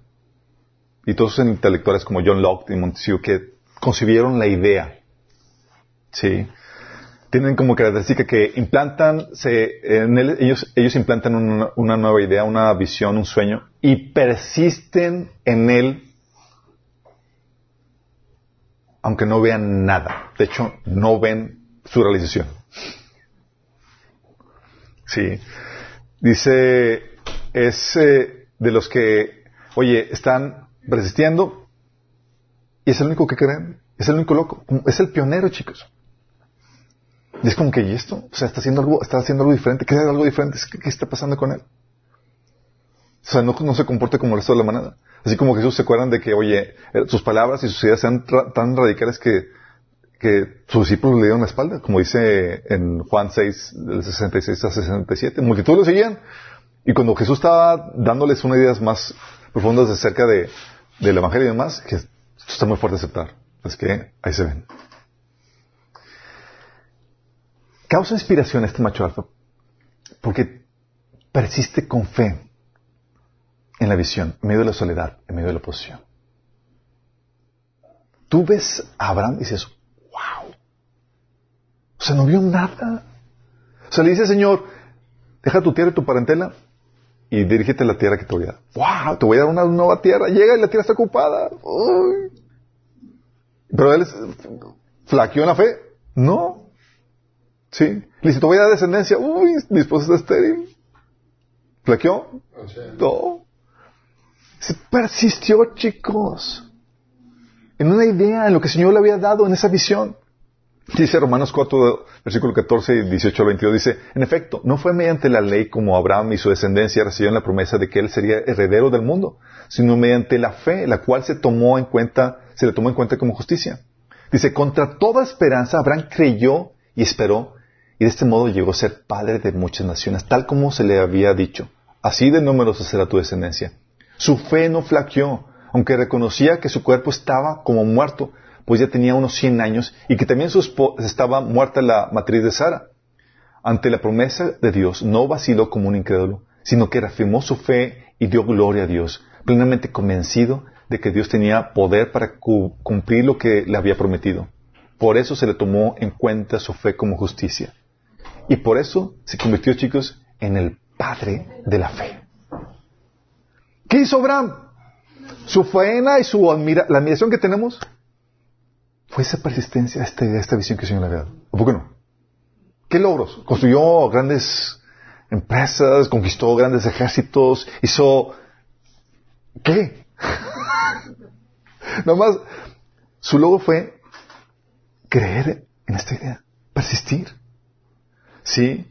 y todos esos intelectuales como John Locke y Montesquieu que concibieron la idea. ¿Sí? Tienen como característica que implantan, se, en ellos, ellos implantan una, nueva idea, una visión, un sueño, y persisten en él aunque no vean nada. De hecho, no ven su realización. Sí. Dice, es eh, de los que, oye, están resistiendo y es el único que creen. Es el único loco. Es el pionero, chicos. Y es como que, ¿y esto? O sea, está haciendo algo, está haciendo algo diferente. ¿Qué es algo diferente? ¿Qué, está pasando con él? O sea, no, no, se comporta como el resto de la manada. Así como Jesús se acuerdan de que, oye, eh, sus palabras y sus ideas sean tan radicales que, que sus discípulos le dieron la espalda, como dice en Juan 6, del 66 a 67. Multitud lo seguían. Y cuando Jesús estaba dándoles unas ideas más profundas acerca de, del Evangelio y demás, que esto está muy fuerte aceptar. Es que ahí se ven. Causa inspiración este macho alfa porque persiste con fe en la visión, en medio de la soledad, en medio de la oposición. Tú ves a Abraham y dices, wow. O sea, no vio nada. O sea, le dice, Señor, deja tu tierra y tu parentela y dirígete a la tierra que te voy a dar. ¡Wow! Te voy a dar una nueva tierra. Llega y la tierra está ocupada. Pero él flaqueó en la fe. No. ¿Sí? Le dice, te voy a dar descendencia. Uy, mi esposa está estéril. ¿Flaqueó? No. Se persistió, chicos. En una idea, en lo que el Señor le había dado, en esa visión. Dice Romanos 4, versículo 14 y 18 al 22, dice, en efecto, no fue mediante la ley como Abraham y su descendencia recibieron la promesa de que él sería heredero del mundo, sino mediante la fe, la cual se tomó en cuenta, se le tomó en cuenta como justicia. Dice, contra toda esperanza Abraham creyó y esperó, y de este modo llegó a ser padre de muchas naciones, tal como se le había dicho. Así de numerosa será tu descendencia. Su fe no flaqueó, aunque reconocía que su cuerpo estaba como muerto, pues ya tenía unos 100 años y que también estaba muerta la matriz de Sara. Ante la promesa de Dios no vaciló como un incrédulo, sino que reafirmó su fe y dio gloria a Dios, plenamente convencido de que Dios tenía poder para cumplir lo que le había prometido. Por eso se le tomó en cuenta su fe como justicia. Y por eso se convirtió, chicos, en el padre de la fe. ¿Qué hizo Abraham? Su faena y su la admiración que tenemos fue esa persistencia, esta idea, esta visión que el Señor le había dado. ¿O por qué no? ¿Qué logros? Construyó grandes empresas, conquistó grandes ejércitos, hizo... ¿Qué? Nomás, su logro fue creer en esta idea, persistir. ¿Sí?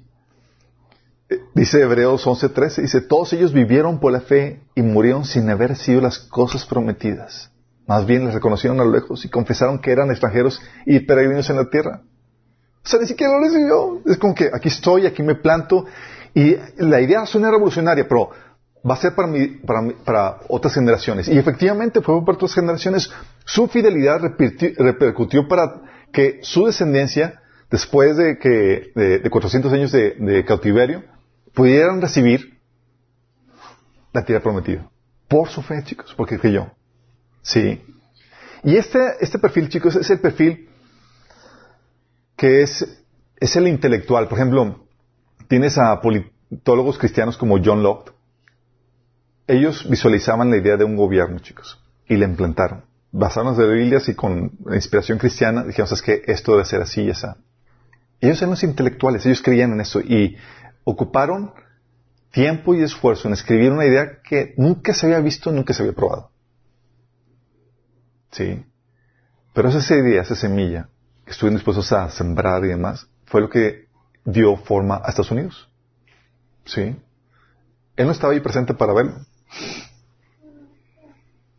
Dice Hebreos 11:13, dice, todos ellos vivieron por la fe y murieron sin haber sido las cosas prometidas. Más bien les reconocieron a lo lejos y confesaron que eran extranjeros y peregrinos en la tierra. O sea, ni siquiera lo recibió. Es como que aquí estoy, aquí me planto. Y la idea suena revolucionaria, pero va a ser para, para, para otras generaciones. Y efectivamente fue para otras generaciones. Su fidelidad repercutió para que su descendencia, después de, que, de, 400 años de, de, cautiverio, pudieran recibir la tierra prometida. Por su fe, chicos, porque creyó. Sí. Y este, este perfil, chicos, es el perfil que es, es el intelectual. Por ejemplo, tienes a politólogos cristianos como John Locke. Ellos visualizaban la idea de un gobierno, chicos, y la implantaron. Basados en Biblias y con inspiración cristiana, dijimos, es que esto debe ser así y así. Ellos eran los intelectuales, ellos creían en eso y ocuparon tiempo y esfuerzo en escribir una idea que nunca se había visto, nunca se había probado. ¿Sí? Pero esa idea, esa semilla que estuvieron dispuestos a sembrar y demás, fue lo que dio forma a Estados Unidos. ¿Sí? Él no estaba ahí presente para verlo.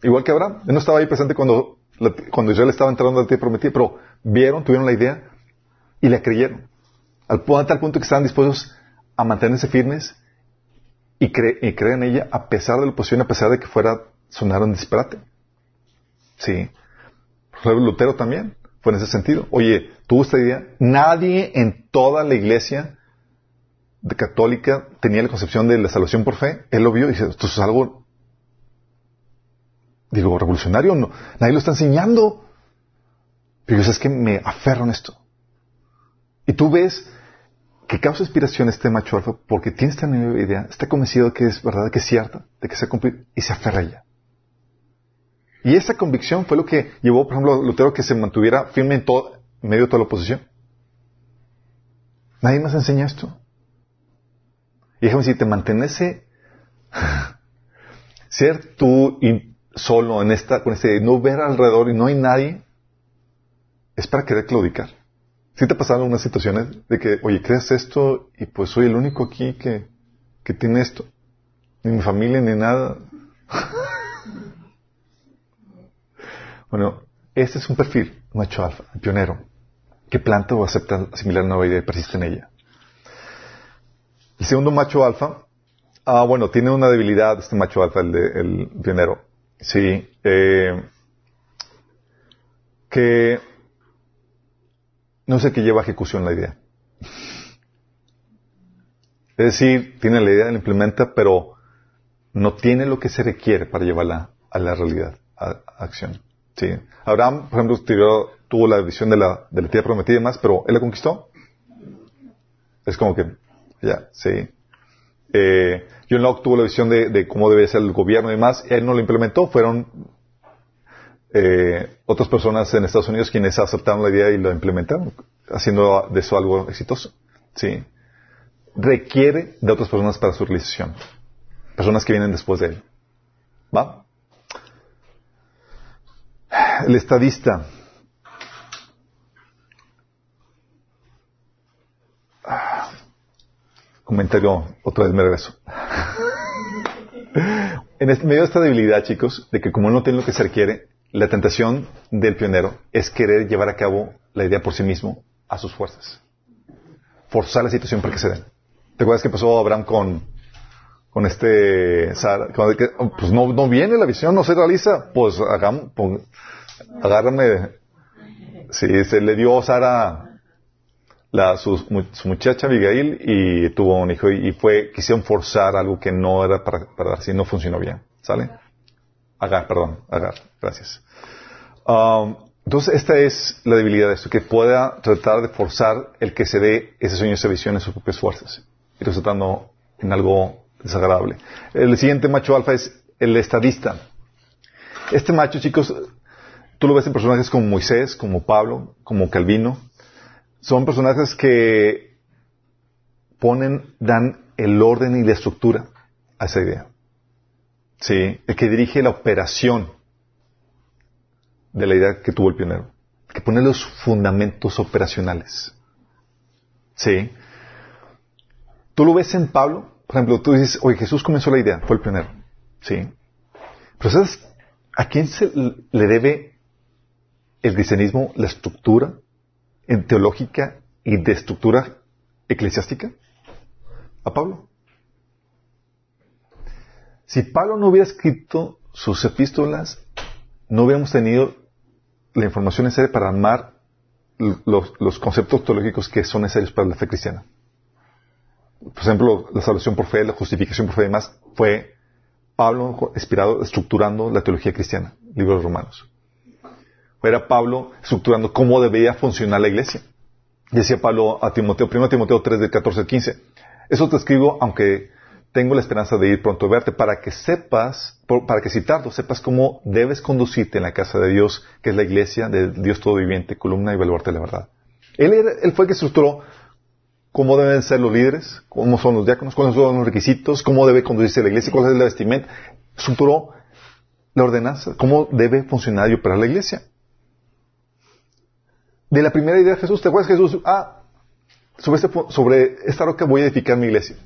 Igual que Abraham, él no estaba ahí presente cuando, cuando Israel estaba entrando a la tierra pero vieron, tuvieron la idea y la creyeron. Al, tal punto que estaban dispuestos a mantenerse firmes y, y creer en ella a pesar de la oposición, a pesar de que fuera, sonar un disparate. Sí. Lutero también fue en ese sentido. Oye, tuvo esta idea. Nadie en toda la iglesia de católica tenía la concepción de la salvación por fe. Él lo vio y dice, esto es algo, digo, revolucionario. No, nadie lo está enseñando. Pero es que me aferro en esto. Y tú ves que causa inspiración este macho alfa porque tiene esta nueva idea, está convencido de que es verdad, que es cierta, de que se cumple y se aferra a ella. Y esa convicción fue lo que llevó, por ejemplo, a Lutero que se mantuviera firme en, todo, medio de toda la oposición. Nadie más enseña esto. Y déjame decirte, mantenerse, ser tú solo en esta, con este, no ver alrededor y no hay nadie, es para querer claudicar. Si te pasaron unas situaciones de que, oye, crees esto y pues soy el único aquí que, que tiene esto? Ni mi familia ni nada. bueno, este es un perfil macho alfa, pionero, que planta o acepta asimilar nueva idea y persiste en ella. El segundo macho alfa, ah, bueno, tiene una debilidad este macho alfa, el, de, el pionero. Sí, eh, que no sé qué lleva a ejecución la idea. Es decir, tiene la idea, la implementa, pero no tiene lo que se requiere para llevarla a la realidad, a, acción. Sí. Abraham, por ejemplo, tuvo la visión de la, de tierra prometida y demás, pero él la conquistó. Es como que, ya, sí. Eh, John Locke tuvo la visión de, de, cómo debe ser el gobierno y demás, él no lo implementó, fueron eh, otras personas en Estados Unidos quienes aceptaron la idea y lo implementaron, haciendo de eso algo exitoso. Sí. Requiere de otras personas para su realización. Personas que vienen después de él. ¿Va? El estadista. Comentario, otra vez me regreso. en este, medio de esta debilidad, chicos, de que como no tiene lo que se requiere, la tentación del pionero es querer llevar a cabo la idea por sí mismo a sus fuerzas. Forzar la situación para que se den. ¿Te acuerdas que pasó Abraham con, con este Sara? pues no, no viene la visión, no se realiza. Pues agárrame. Sí, se le dio Sara la, su, su, muchacha Abigail y tuvo un hijo y, fue, quisieron forzar algo que no era para, para dar, si no funcionó bien. ¿Sale? Agar, perdón, Agar, gracias. Um, entonces, esta es la debilidad de esto, que pueda tratar de forzar el que se dé ese sueño, esa visión en sus propias fuerzas, y resultando en algo desagradable. El siguiente macho alfa es el estadista. Este macho, chicos, tú lo ves en personajes como Moisés, como Pablo, como Calvino. Son personajes que ponen, dan el orden y la estructura a esa idea. Sí, el que dirige la operación de la idea que tuvo el pionero. Que pone los fundamentos operacionales. Sí. Tú lo ves en Pablo, por ejemplo, tú dices, oye, Jesús comenzó la idea, fue el pionero. Sí. Pero ¿sabes a quién se le debe el cristianismo, la estructura en teológica y de estructura eclesiástica? A Pablo. Si Pablo no hubiera escrito sus epístolas, no hubiéramos tenido la información necesaria para armar los, conceptos teológicos que son necesarios para la fe cristiana. Por ejemplo, la salvación por fe, la justificación por fe y demás, fue Pablo inspirado, estructurando la teología cristiana, libros romanos. Era Pablo estructurando cómo debía funcionar la iglesia. Decía Pablo a Timoteo, 1 Timoteo 3, de 14 al 15. Eso te escribo, aunque tengo la esperanza de ir pronto a verte para que sepas, para que si tardo, sepas cómo debes conducirte en la casa de Dios, que es la iglesia de Dios todo viviente, columna y baluarte de la verdad. Él, él fue el que estructuró cómo deben ser los líderes, cómo son los diáconos, cuáles son los requisitos, cómo debe conducirse la iglesia, cuál es la vestimenta. Estructuró la ordenanza, cómo debe funcionar y operar la iglesia. De la primera idea de Jesús, ¿te acuerdas Jesús? Ah, este, sobre esta roca voy a edificar mi iglesia.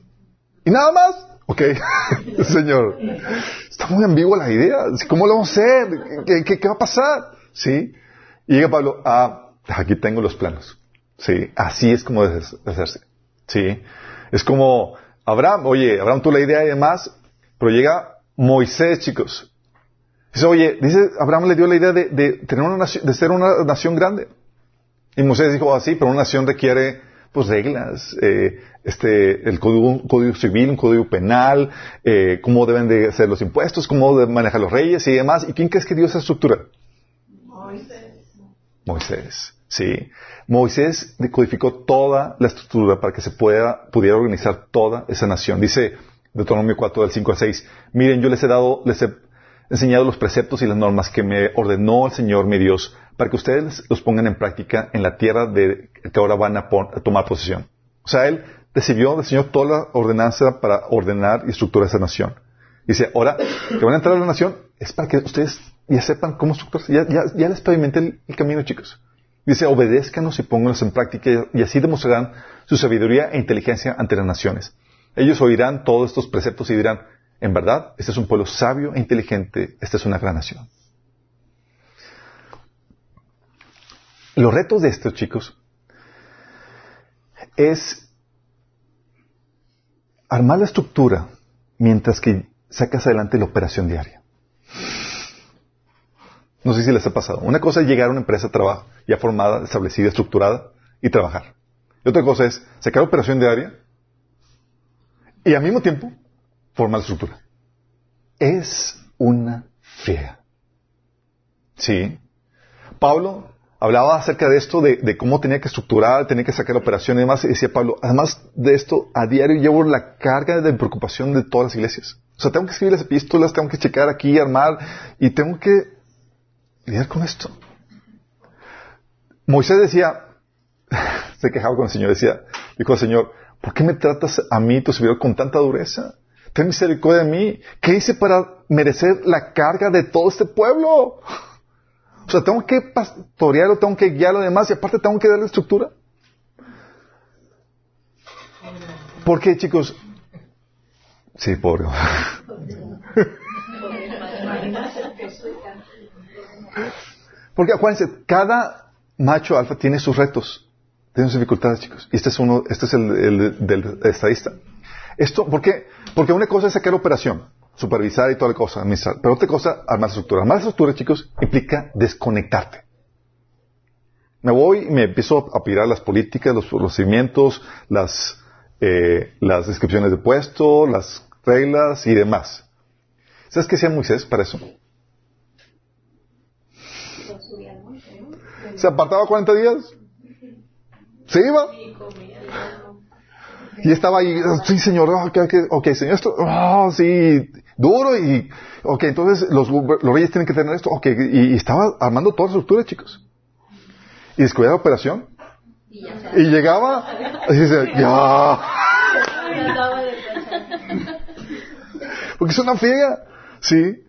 ¿Y nada más? Ok, Señor. Está muy ambigua la idea. ¿Cómo lo vamos a hacer? ¿Qué, va a pasar? ¿Sí? Y llega Pablo, ah, aquí tengo los planos. Sí, así es como debe hacerse. Sí. Es como Abraham, oye, Abraham tuvo la idea y demás, pero llega Moisés, chicos. Dice, oye, dice, Abraham le dio la idea de, tener una nación, de ser una nación grande. Y Moisés dijo, así, ah, pero una nación requiere pues reglas, eh, este, el código, código, civil, un código penal, eh, cómo deben de ser los impuestos, cómo deben manejar los reyes y demás. ¿Y quién crees que dio esa estructura? Moisés. Moisés, sí. Moisés codificó toda la estructura para que se pueda, pudiera organizar toda esa nación. Dice Deuteronomio 4 del 5 al 6, miren, yo les he dado, les he enseñado los preceptos y las normas que me ordenó el Señor mi Dios para que ustedes los pongan en práctica en la tierra de que ahora van a, tomar posesión. O sea, Él decidió, diseñó toda la ordenanza para ordenar y estructurar esa nación. Dice, ahora que van a entrar a la nación es para que ustedes ya sepan cómo estructurarse. Ya, ya, les pavimenté el, camino, chicos. Dice, obedézcanos y pónganlos en práctica y así demostrarán su sabiduría e inteligencia ante las naciones. Ellos oirán todos estos preceptos y dirán, en verdad, este es un pueblo sabio e inteligente, esta es una gran nación. Los retos de estos chicos es armar la estructura mientras que sacas adelante la operación diaria. No sé si les ha pasado. Una cosa es llegar a una empresa trabajo ya formada, establecida, estructurada y trabajar. Y otra cosa es sacar operación diaria y al mismo tiempo formar la estructura. Es una fea. Sí. Pablo hablaba acerca de esto, de, cómo tenía que estructurar, tenía que sacar la operación y demás, y decía Pablo, además de esto, a diario llevo la carga de preocupación de todas las iglesias. O sea, tengo que escribir las epístolas, tengo que checar aquí, armar, y tengo que lidiar con esto. Moisés decía, se quejaba con el Señor, decía, dijo al Señor, ¿por qué me tratas a mí, tu servidor, con tanta dureza? Ten misericordia de mí. ¿Qué hice para merecer la carga de todo este pueblo? O sea, tengo que pastorearlo, tengo que guiarlo demás y aparte tengo que darle estructura. ¿Por qué, chicos? Sí, pobre. Porque acuérdense, cada macho alfa tiene sus retos, tiene sus dificultades, chicos. Y este es uno, este es el, del estadista. Esto, ¿por qué? Porque una cosa es sacar operación supervisar y toda la cosa. Pero otra cosa, armar estructura. Armar estructura, chicos, implica desconectarte. Me voy y me empiezo a pirar las políticas, los procedimientos, las, eh, las descripciones de puesto, las reglas y demás. ¿Sabes qué hacía Moisés para eso? Se apartaba 40 días. Se iba. Y estaba ahí, sí, señor, ok, okay, señor, esto, oh, sí, duro y, ok, entonces los, los reyes tienen que tener esto, ok, y, estaba armando toda la estructura, chicos. Y descubría la operación. Y, llegaba, y dice, ya. Porque es una friega, sí.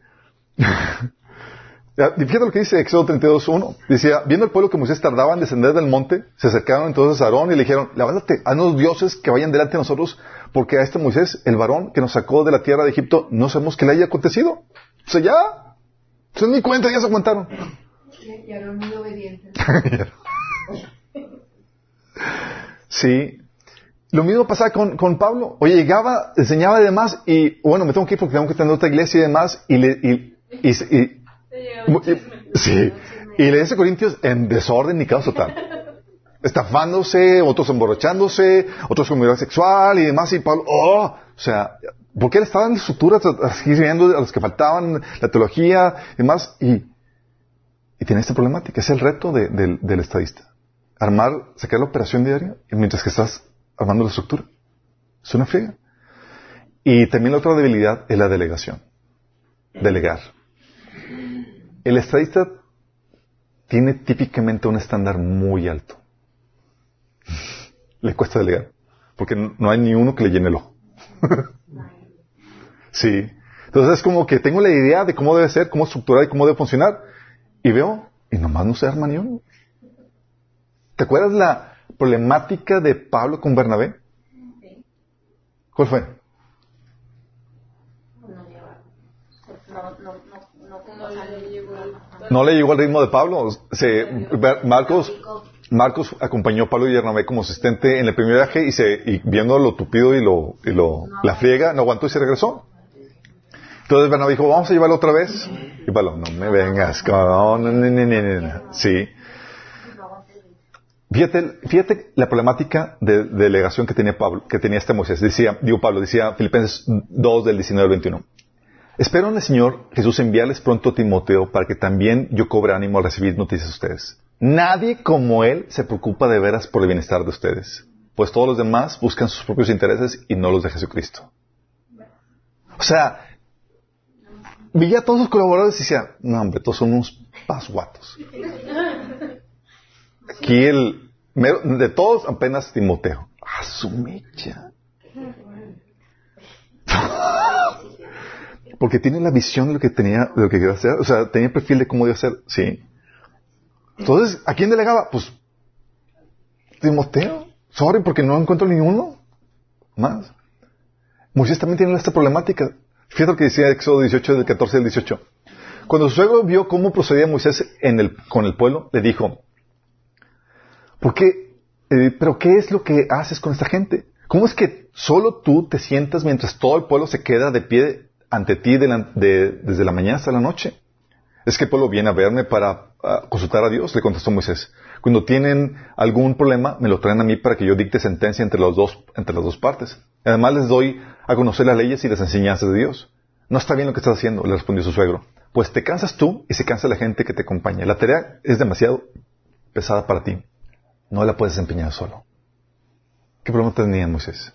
Fíjate lo que dice Éxodo 32.1. Decía, viendo el pueblo que Moisés tardaba en descender del monte, se acercaron entonces a Aarón y le dijeron, levántate, haznos dioses que vayan delante de nosotros, porque a este Moisés, el varón que nos sacó de la tierra de Egipto, no sabemos qué le haya acontecido. O sea, ya, se ni cuenta, ya se aguantaron. Y Aarón muy obediente. sí. Lo mismo pasaba con, con, Pablo. Oye, llegaba, enseñaba y demás, y bueno, me tengo que ir porque tengo que tener otra iglesia y demás, y, le, y, y Sí. Y le dice Corintios en desorden y caos total. Estafándose, otros emborrachándose, otros con vida sexual y demás. Y Pablo, oh, o sea, porque él estaba en estructuras, escribiendo a los que faltaban, la teología y demás. Y, y tiene esta problemática. Es el reto del estadista. Armar, sacar la operación diaria mientras que estás armando la estructura. Es una friega. Y también la otra debilidad es la delegación. Delegar. El estadista tiene típicamente un estándar muy alto. le cuesta delegar, porque no hay ni uno que le llene el ojo. sí. Entonces es como que tengo la idea de cómo debe ser, cómo estructurar y cómo debe funcionar, y veo, y nomás no se arma ni uno. ¿Te acuerdas la problemática de Pablo con Bernabé? ¿Cuál fue? No le llegó al ritmo de Pablo. Se, Marcos, Marcos acompañó a Pablo y Bernabé como asistente en el primer viaje y, se, y viendo lo tupido y lo, y lo la friega, no aguantó y se regresó. Entonces Bernabé dijo, vamos a llevarlo otra vez. Y Pablo, no me vengas, no, no, no, no, Sí. Fíjate, fíjate la problemática de, delegación que tenía Pablo, que tenía este Moisés. Decía, digo Pablo, decía Filipenses 2 del 19 al 21. Espero en el Señor Jesús enviarles pronto a Timoteo para que también yo cobre ánimo al recibir noticias de ustedes. Nadie como él se preocupa de veras por el bienestar de ustedes, pues todos los demás buscan sus propios intereses y no los de Jesucristo. O sea, veía a todos sus colaboradores y decía, no hombre, todos son unos pasguatos. Aquí el, de todos apenas Timoteo. A su mecha. Porque tiene la visión de lo que tenía, de lo que quería hacer. O sea, tenía perfil de cómo iba a ser. Sí. Entonces, ¿a quién delegaba? Pues, Timoteo. Sorry, porque no encuentro ninguno más. Moisés también tiene esta problemática. Fíjate lo que decía Éxodo 18, del 14 al 18. Cuando su suegro vio cómo procedía Moisés en el, con el pueblo, le dijo, ¿por qué? Eh, ¿Pero qué es lo que haces con esta gente? ¿Cómo es que solo tú te sientas mientras todo el pueblo se queda de pie ante ti desde la mañana hasta la noche? Es que el pueblo viene a verme para consultar a Dios, le contestó Moisés. Cuando tienen algún problema, me lo traen a mí para que yo dicte sentencia entre, los dos, entre las dos partes. Además les doy a conocer las leyes y las enseñanzas de Dios. No está bien lo que estás haciendo, le respondió su suegro. Pues te cansas tú y se cansa la gente que te acompaña. La tarea es demasiado pesada para ti. No la puedes desempeñar solo. ¿Qué problema tenía Moisés?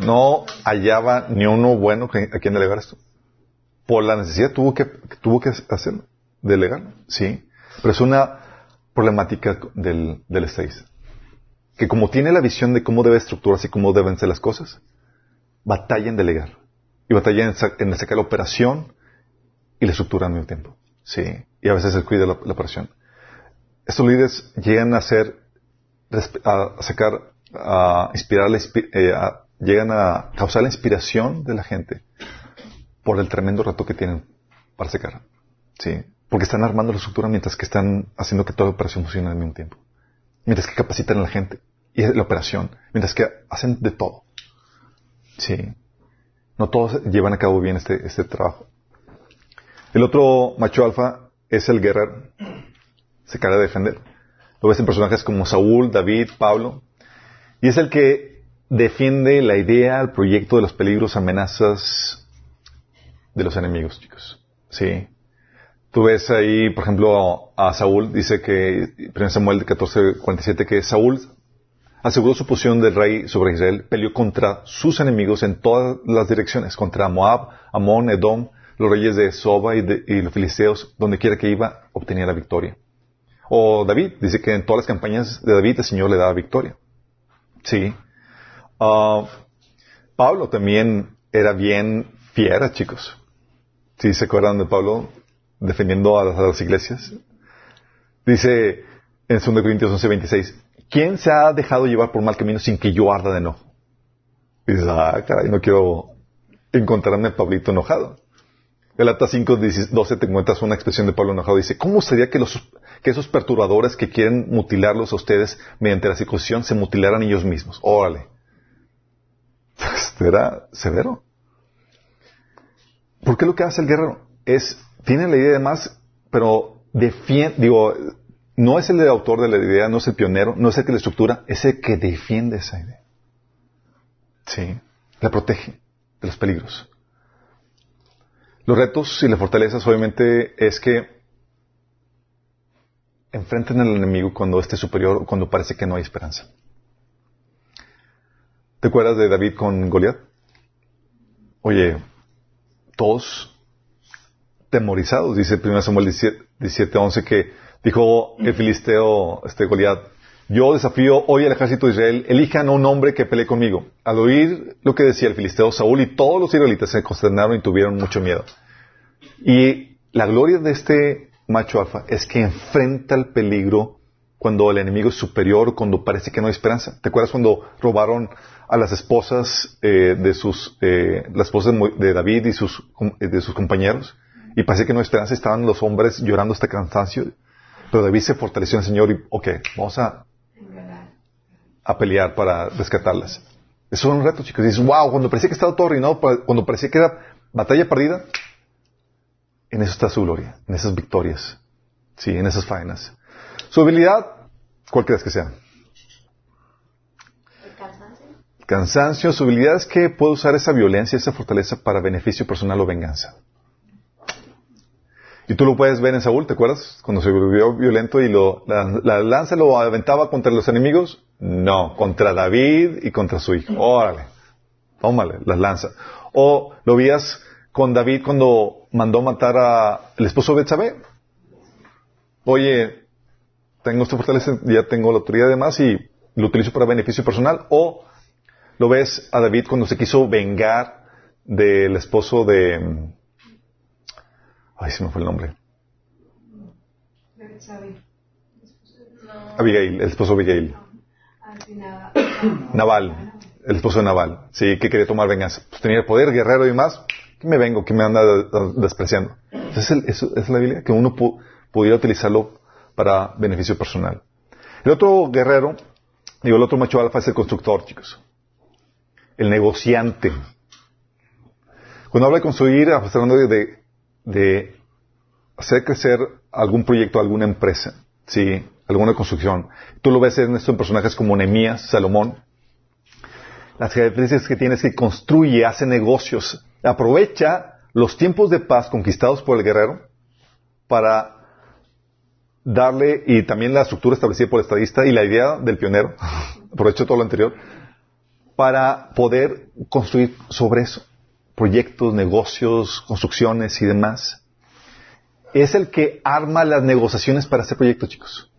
No hallaba ni uno bueno a quien delegar esto. Por la necesidad tuvo que, tuvo que hacerlo, delegarlo, sí. Pero es una problemática del, del estadista. Que como tiene la visión de cómo debe estructurarse y cómo deben ser las cosas, batalla en delegar. Y batalla en, en sacar la operación y la estructura al mismo tiempo. Sí. Y a veces se cuida la, operación. Estos líderes llegan a hacer, a sacar, a inspirar, eh, llegan a causar la inspiración de la gente por el tremendo reto que tienen para secar. Sí. Porque están armando la estructura mientras que están haciendo que toda la operación funcione al mismo tiempo. Mientras que capacitan a la gente y la operación. Mientras que hacen de todo. Sí. No todos llevan a cabo bien este, este trabajo. El otro macho alfa es el guerrero. Se carga de defender. Lo ves en personajes como Saúl, David, Pablo. Y es el que defiende la idea, el proyecto de los peligros, amenazas de los enemigos, chicos. Sí. Tú ves ahí, por ejemplo, a Saúl, dice que, 1 Samuel 14:47, que Saúl aseguró su posición del rey sobre Israel, peleó contra sus enemigos en todas las direcciones, contra Moab, Amón, Edom, los reyes de Soba y, los filisteos, donde quiera que iba, obtenía la victoria. O David, dice que en todas las campañas de David el Señor le daba victoria. Sí. Ah, Pablo también era bien fiera, chicos. ¿Sí se acuerdan de Pablo defendiendo a las, iglesias? Dice en 2 Corintios 11:26, ¿quién se ha dejado llevar por mal camino sin que yo arda de enojo? Y dices, ah, caray, no quiero encontrarme a Pablito enojado. Galatas 5, 12 te encuentras una expresión de Pablo enojado. Dice, ¿cómo sería que, los, que esos perturbadores que quieren mutilarlos a ustedes mediante la circuncisión se mutilaran ellos mismos? Órale. Este era severo. ¿Por qué lo que hace el guerrero? Es, tiene la idea de más, pero defiende, digo, no es el autor de la idea, no es el pionero, no es el que la estructura, es el que defiende esa idea. Sí. La protege de los peligros. Los retos y las fortalezas obviamente es que enfrenten al enemigo cuando esté superior, cuando parece que no hay esperanza. ¿Te acuerdas de David con Goliat? Oye, todos temorizados, dice 1 Samuel 17, 11, que dijo el filisteo, este Goliat, yo desafío hoy al ejército de Israel, elijan a un hombre que pelee conmigo. Al oír lo que decía el filisteo Saúl y todos los israelitas se consternaron y tuvieron mucho miedo. Y la gloria de este macho alfa es que enfrenta el peligro cuando el enemigo es superior, cuando parece que no hay esperanza. ¿Te acuerdas cuando robaron a las esposas eh, de sus, eh, las esposas de David y sus, de sus compañeros? Y parece que no esperanza, estaban los hombres llorando hasta cansancio. Pero David se fortaleció en el Señor y, ok, vamos a a pelear para rescatarlas. Eso es un reto, chicos. dices, wow, cuando parecía que estaba todo arruinado, cuando parecía que era batalla perdida, en eso está su gloria, en esas victorias, sí, en esas faenas. Su habilidad, ¿cuál crees que sea? El cansancio. Su habilidad es que puede usar esa violencia, esa fortaleza para beneficio personal o venganza. Y tú lo puedes ver en Saúl, ¿te acuerdas? Cuando se volvió violento y lo, la, lanza lo aventaba contra los enemigos. No, contra David y contra su hijo. Órale, tómale, las lanza. O lo vías con David cuando mandó matar al esposo de Betsabé. Oye, tengo esta fortaleza, ya tengo la autoridad de más y lo utilizo para beneficio personal. O lo ves a David cuando se quiso vengar del esposo de, Ay, se me fue el nombre. Abigail, el esposo de Abigail. Naval, el esposo de Naval. Sí, que quería tomar venganza. Pues tenía el poder, guerrero y más. Que me vengo, que me anda despreciando. Entonces, eso es la habilidad, que uno pudiera utilizarlo para beneficio personal. El otro guerrero, digo, el otro macho alfa es el constructor, chicos. El negociante. Cuando habla de construir, está hablando de, de hacer crecer algún proyecto, alguna empresa, ¿sí? alguna construcción. Tú lo ves en estos personajes como Nemías, Salomón. Las características que tiene es que construye, hace negocios, aprovecha los tiempos de paz conquistados por el guerrero para darle, y también la estructura establecida por el estadista y la idea del pionero, aprovecho todo lo anterior, para poder construir sobre eso proyectos, negocios, construcciones y demás. Es el que arma las negociaciones para hacer proyectos, chicos.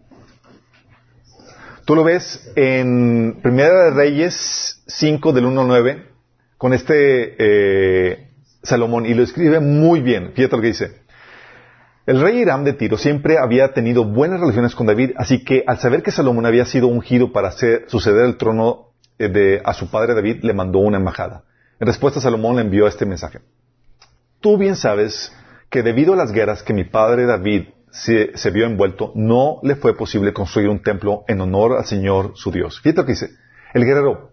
Tú lo ves en Primera de Reyes 5 del 1 al 9 con este eh, Salomón y lo escribe muy bien. Fíjate lo que dice. El rey Hiram de Tiro siempre había tenido buenas relaciones con David, así que al saber que Salomón había sido ungido para hacer, suceder el trono de, a su padre David, le mandó una embajada. En respuesta, Salomón le envió este mensaje. Tú bien sabes que debido a las guerras que mi padre David se, vio envuelto, no le fue posible construir un templo en honor al Señor su Dios. Fíjate lo que dice. El guerrero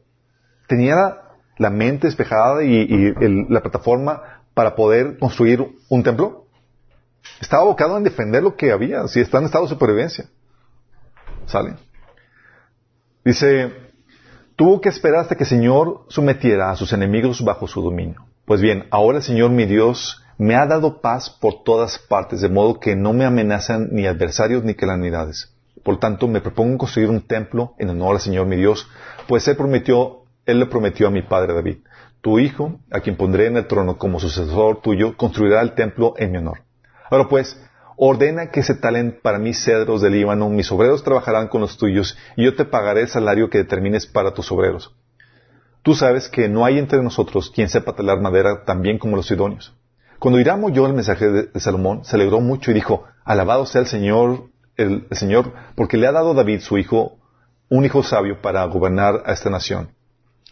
tenía la mente despejada y, la plataforma para poder construir un templo. Estaba abocado en defender lo que había, si está en estado de supervivencia. ¿Sale? Dice, tuvo que esperar hasta que el Señor sometiera a sus enemigos bajo su dominio. Pues bien, ahora el Señor mi Dios me ha dado paz por todas partes, de modo que no me amenazan ni adversarios ni calamidades. Por tanto, me propongo construir un templo en honor al Señor mi Dios, pues él prometió, él le prometió a mi padre David, tu hijo, a quien pondré en el trono como sucesor tuyo, construirá el templo en mi honor. Ahora pues, ordena que se talen para mí cedros del Líbano, mis obreros trabajarán con los tuyos, y yo te pagaré el salario que determines para tus obreros. Tú sabes que no hay entre nosotros quien sepa talar madera tan bien como los idóneos. Cuando Hiram oyó el mensaje de, Salomón, se alegró mucho y dijo, alabado sea el Señor, el, Señor, porque le ha dado David, su hijo, un hijo sabio para gobernar a esta nación.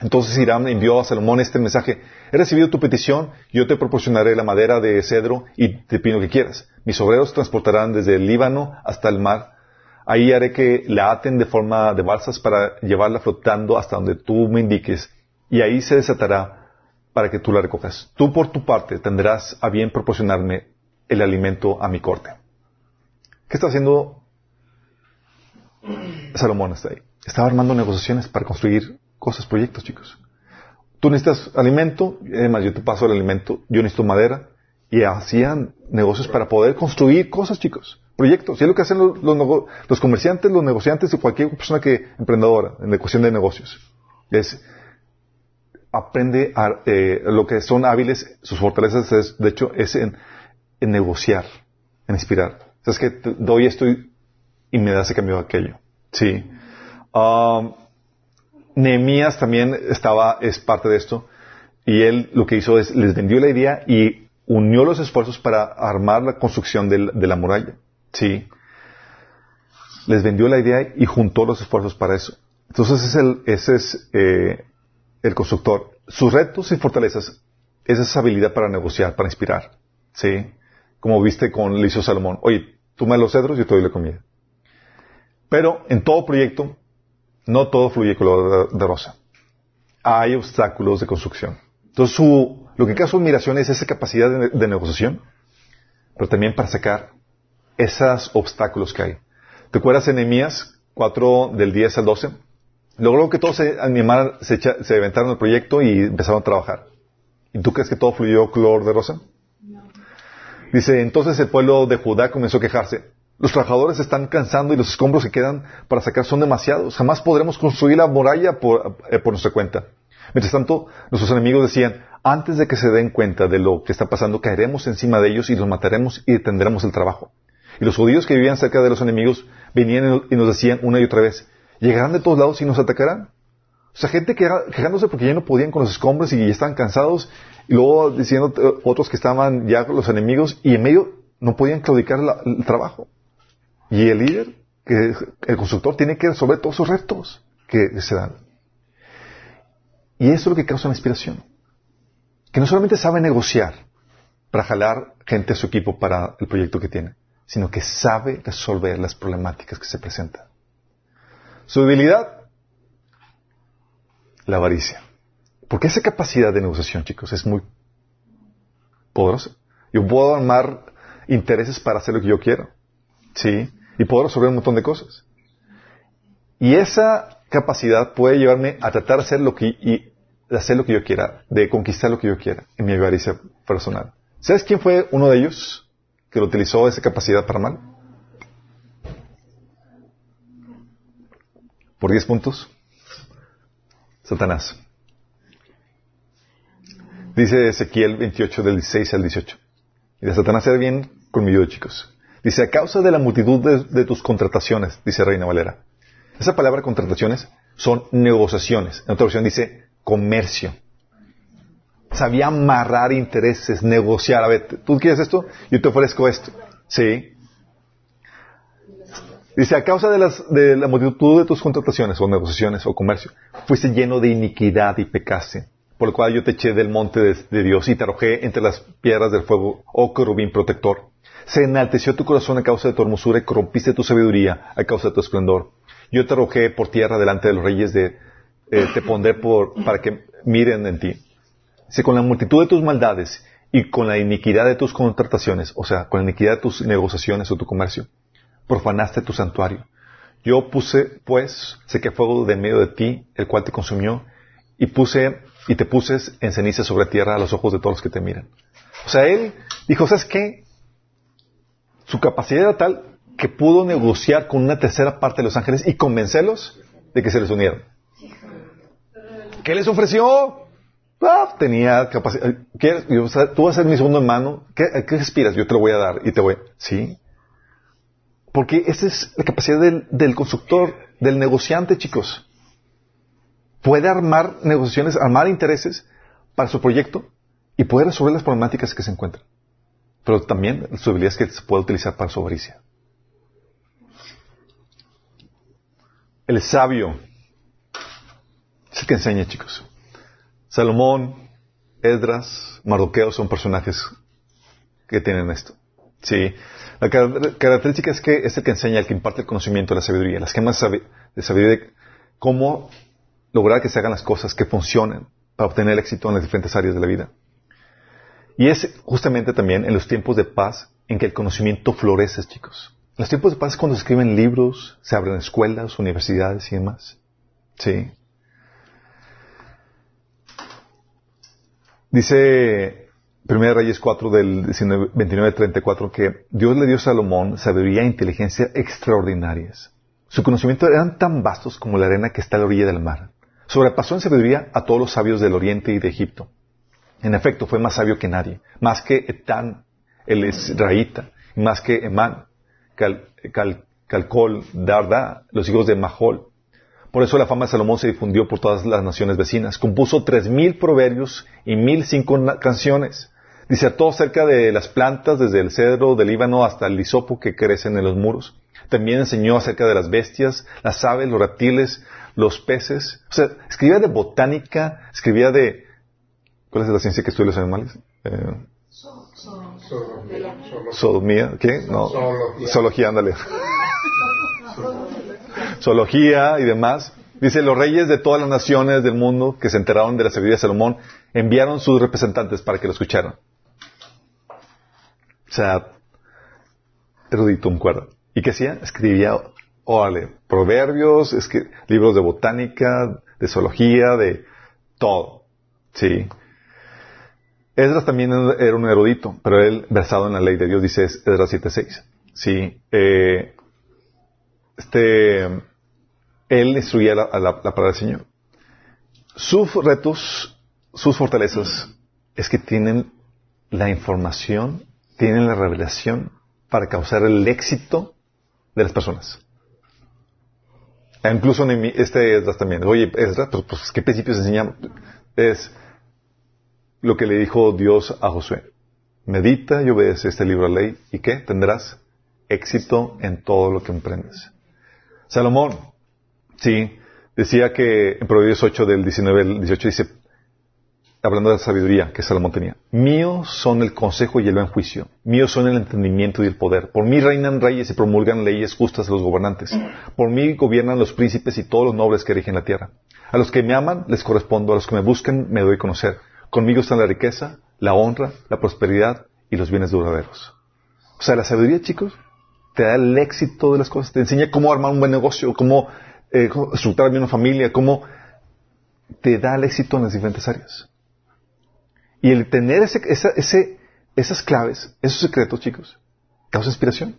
Entonces Hiram envió a Salomón este mensaje, he recibido tu petición, yo te proporcionaré la madera de cedro y te pino que quieras. Mis obreros transportarán desde el Líbano hasta el mar. Ahí haré que la aten de forma de balsas para llevarla flotando hasta donde tú me indiques, y ahí se desatará para que tú la recojas. Tú por tu parte tendrás a bien proporcionarme el alimento a mi corte. ¿Qué está haciendo Salomón? Está ahí. Estaba armando negociaciones para construir cosas, proyectos, chicos. Tú necesitas alimento, además yo te paso el alimento, yo necesito madera, y hacían negocios para poder construir cosas, chicos, proyectos. Y es lo que hacen los, los comerciantes, los negociantes y cualquier persona que emprendedora en la cuestión de negocios. Es aprende a, eh, lo que son hábiles, sus fortalezas, es, de hecho, es en, negociar, en inspirar. O es que doy esto y, me da ese cambio aquello. Sí. Um, Nehemías también estaba, es parte de esto, y él lo que hizo es, les vendió la idea y unió los esfuerzos para armar la construcción de la, muralla. Sí. Les vendió la idea y juntó los esfuerzos para eso. Entonces es el, ese es eh, el constructor, sus retos y fortalezas es esa habilidad para negociar, para inspirar. ¿Sí? Como viste con Licio Salomón. Oye, tú me los cedros, yo te doy la comida. Pero en todo proyecto, no todo fluye color de, rosa. Hay obstáculos de construcción. Entonces, su, lo que causa admiración es esa capacidad de, negociación, pero también para sacar esos obstáculos que hay. ¿Te acuerdas en Nehemías 4 del 10 al 12? Logró que todos se animaran, se, se aventaron el proyecto y empezaron a trabajar. ¿Y tú crees que todo fluyó color de rosa? No. Dice, entonces el pueblo de Judá comenzó a quejarse. Los trabajadores están cansando y los escombros que quedan para sacar son demasiados. Jamás podremos construir la muralla por, eh, por nuestra cuenta. Mientras tanto, nuestros enemigos decían, antes de que se den cuenta de lo que está pasando, caeremos encima de ellos y los mataremos y detendremos el trabajo. Y los judíos que vivían cerca de los enemigos venían y nos decían una y otra vez, llegarán de todos lados y nos atacarán. O sea, gente quejándose porque ya no podían con los escombros y ya estaban cansados, y luego diciendo otros que estaban ya con los enemigos y en medio no podían claudicar el trabajo. Y el líder, que el constructor, tiene que resolver todos sus retos que se dan. Y eso es lo que causa la inspiración. Que no solamente sabe negociar para jalar gente a su equipo para el proyecto que tiene, sino que sabe resolver las problemáticas que se presentan. Su debilidad, la avaricia. Porque esa capacidad de negociación, chicos, es muy poderosa. Yo puedo armar intereses para hacer lo que yo quiero. ¿Sí? Y puedo resolver un montón de cosas. Y esa capacidad puede llevarme a tratar de hacer lo que, y de hacer lo que yo quiera, de conquistar lo que yo quiera en mi avaricia personal. ¿Sabes quién fue uno de ellos que lo utilizó esa capacidad para mal? Por 10 puntos. Satanás. Dice Ezequiel 28 del 16 al 18. Y de Satanás era bien conmigo, chicos. Dice, a causa de la multitud de, tus contrataciones, dice Reina Valera. Esa palabra contrataciones son negociaciones. En otra versión dice comercio. Sabía amarrar intereses, negociar. A ver, ¿tú quieres esto? Yo te ofrezco esto. Sí. Dice, a causa de, las, de la multitud de tus contrataciones o negociaciones o comercio, fuiste lleno de iniquidad y pecaste, por lo cual yo te eché del monte de, Dios y te arrojé entre las piedras del fuego, oh querubín protector. Se enalteció tu corazón a causa de tu hermosura y corrompiste tu sabiduría a causa de tu esplendor. Yo te arrojé por tierra delante de los reyes de, eh, te pondré por, para que miren en ti. Si con la multitud de tus maldades y con la iniquidad de tus contrataciones, o sea, con la iniquidad de tus negociaciones o tu comercio, profanaste tu santuario. Yo puse, pues, sequé fuego de medio de ti, el cual te consumió, y puse, y te puse en ceniza sobre tierra a los ojos de todos los que te miran. O sea, él dijo, ¿sabes qué? Su capacidad era tal que pudo negociar con una tercera parte de los ángeles y convencerlos de que se les unieran. ¿Qué les ofreció? Ah, tenía capacidad. tú vas a ser mi segundo hermano. ¿Qué, ¿Qué aspiras? Yo te lo voy a dar y te voy. Sí. Porque esa es la capacidad del, del constructor, del negociante, chicos. Puede armar negociaciones, armar intereses para su proyecto y puede resolver las problemáticas que se encuentran. Pero también su habilidad es que se puede utilizar para su avaricia. El sabio es el que enseña, chicos. Salomón, Esdras, Mardoqueo son personajes que tienen esto. Sí. La característica es que es el que enseña, el que imparte el conocimiento de la sabiduría, las gemas de sabiduría de cómo lograr que se hagan las cosas que funcionen para obtener éxito en las diferentes áreas de la vida. Y es justamente también en los tiempos de paz en que el conocimiento florece, chicos. Los tiempos de paz es cuando se escriben libros, se abren escuelas, universidades y demás. Sí. Dice 1 Reyes 4 del 29-34 que Dios le dio a Salomón sabiduría e inteligencia extraordinarias. Su conocimiento eran tan vastos como la arena que está a la orilla del mar. Sobrepasó en sabiduría a todos los sabios del oriente y de Egipto. En efecto, fue más sabio que nadie, más que Etán, el israelita, más que Emán, Calcol, Darda, los hijos de Mahol. Por eso la fama de Salomón se difundió por todas las naciones vecinas. Compuso tres mil proverbios y mil cinco canciones. Disertó acerca de las plantas, desde el cedro del Líbano hasta el hisopo que crecen en los muros. También enseñó acerca de las bestias, las aves, los reptiles, los peces. O sea, escribía de botánica, escribía de ¿Cuál es la ciencia que estudia los animales? Eh, Sodomía. ¿Qué? No. Zoología, ándale. Zoología y demás. Dice, los reyes de todas las naciones del mundo que se enteraron de la sabiduría de Salomón enviaron sus representantes para que lo escucharan. O sea, erudito un cuadro. ¿Y qué hacía? Escribía, órale, proverbios, libros de botánica, de zoología, de todo. Sí. Esdras también era un erudito, pero él, versado en la ley de Dios, dice Esdras 7.6. Sí, eh, este, él instruía la, la, palabra del Señor. Sus retos, sus fortalezas, es que tienen la información, tienen la revelación para causar el éxito de las personas. E incluso este Esdras también. Oye, Esdras, pues, pues ¿qué principios enseñamos? Es, lo que le dijo Dios a Josué. Medita y obedece este libro de ley y ¿qué? Tendrás éxito en todo lo que emprendes. Salomón, sí, decía que en Proverbios 8 del 19 al 18 dice, hablando de la sabiduría que Salomón tenía, míos son el consejo y el buen juicio, míos son el entendimiento y el poder. Por mí reinan reyes y promulgan leyes justas los gobernantes. Por mí gobiernan los príncipes y todos los nobles que rigen la tierra. A los que me aman les correspondo, a los que me buscan me doy a conocer. Conmigo están la riqueza, la honra, la prosperidad y los bienes duraderos. O sea, la sabiduría, chicos, te da el éxito de las cosas, te enseña cómo armar un buen negocio, cómo eh, estructurar bien una familia, cómo te da el éxito en las diferentes áreas. Y el tener ese, ese, esas claves, esos secretos, chicos, causa inspiración.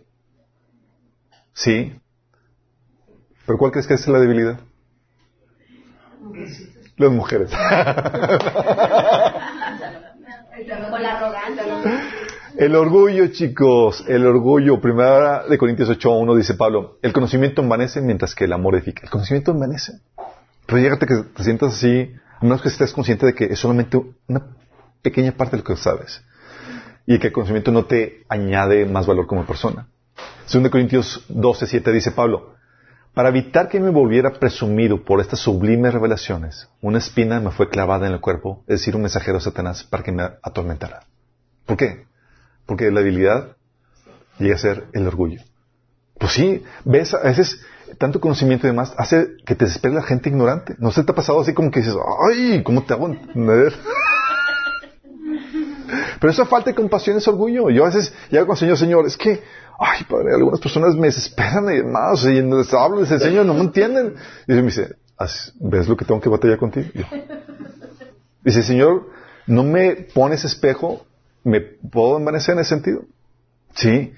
Sí. ¿Pero cuál crees que es la debilidad? Las mujeres. El orgullo, chicos, el orgullo. Primera de Corintios 8.1 dice Pablo, el conocimiento envanece mientras que el amor edifica. El conocimiento envanece. Pero llégate que te sientas así, a menos que estés consciente de que es solamente una pequeña parte de lo que sabes. Y que el conocimiento no te añade más valor como persona. Según Corintios 12, 7 dice Pablo, para evitar que me volviera presumido por estas sublimes revelaciones, una espina me fue clavada en el cuerpo, es decir, un mensajero de Satanás para que me atormentara. ¿Por qué? Porque la debilidad llega a ser el orgullo. Pues sí, ves, a veces tanto conocimiento y demás hace que te desespere la gente ignorante. ¿No se te ha pasado así como que dices, ay, ¿cómo te hago? Pero esa falta de compasión es orgullo. Yo a veces llego con el Señor, Señor, es que, ay, Padre, algunas personas me desesperan y demás, y les hablo, les enseño, no me entienden. Y me dice, ¿ves lo que tengo que batallar contigo? dice, Señor, no me pones espejo, me puedo envanecer en ese sentido. Sí,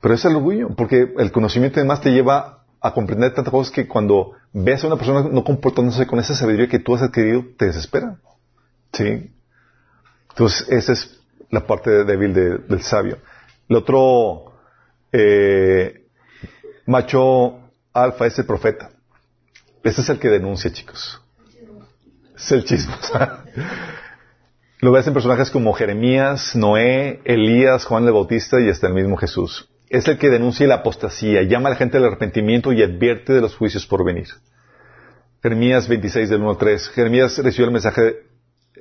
pero es el orgullo, porque el conocimiento además te lleva a comprender tantas cosas que cuando ves a una persona no comportándose con esa sabiduría que tú has adquirido, te desespera. Sí. Entonces, esa es la parte débil del sabio. El otro eh, macho alfa es el profeta. Este es el que denuncia, chicos. Es el chisme. Lo ves en personajes como Jeremías, Noé, Elías, Juan el Bautista y hasta el mismo Jesús. Es el que denuncia la apostasía, llama a la gente al arrepentimiento y advierte de los juicios por venir. Jeremías 26 del 1 al 3. Jeremías recibió el mensaje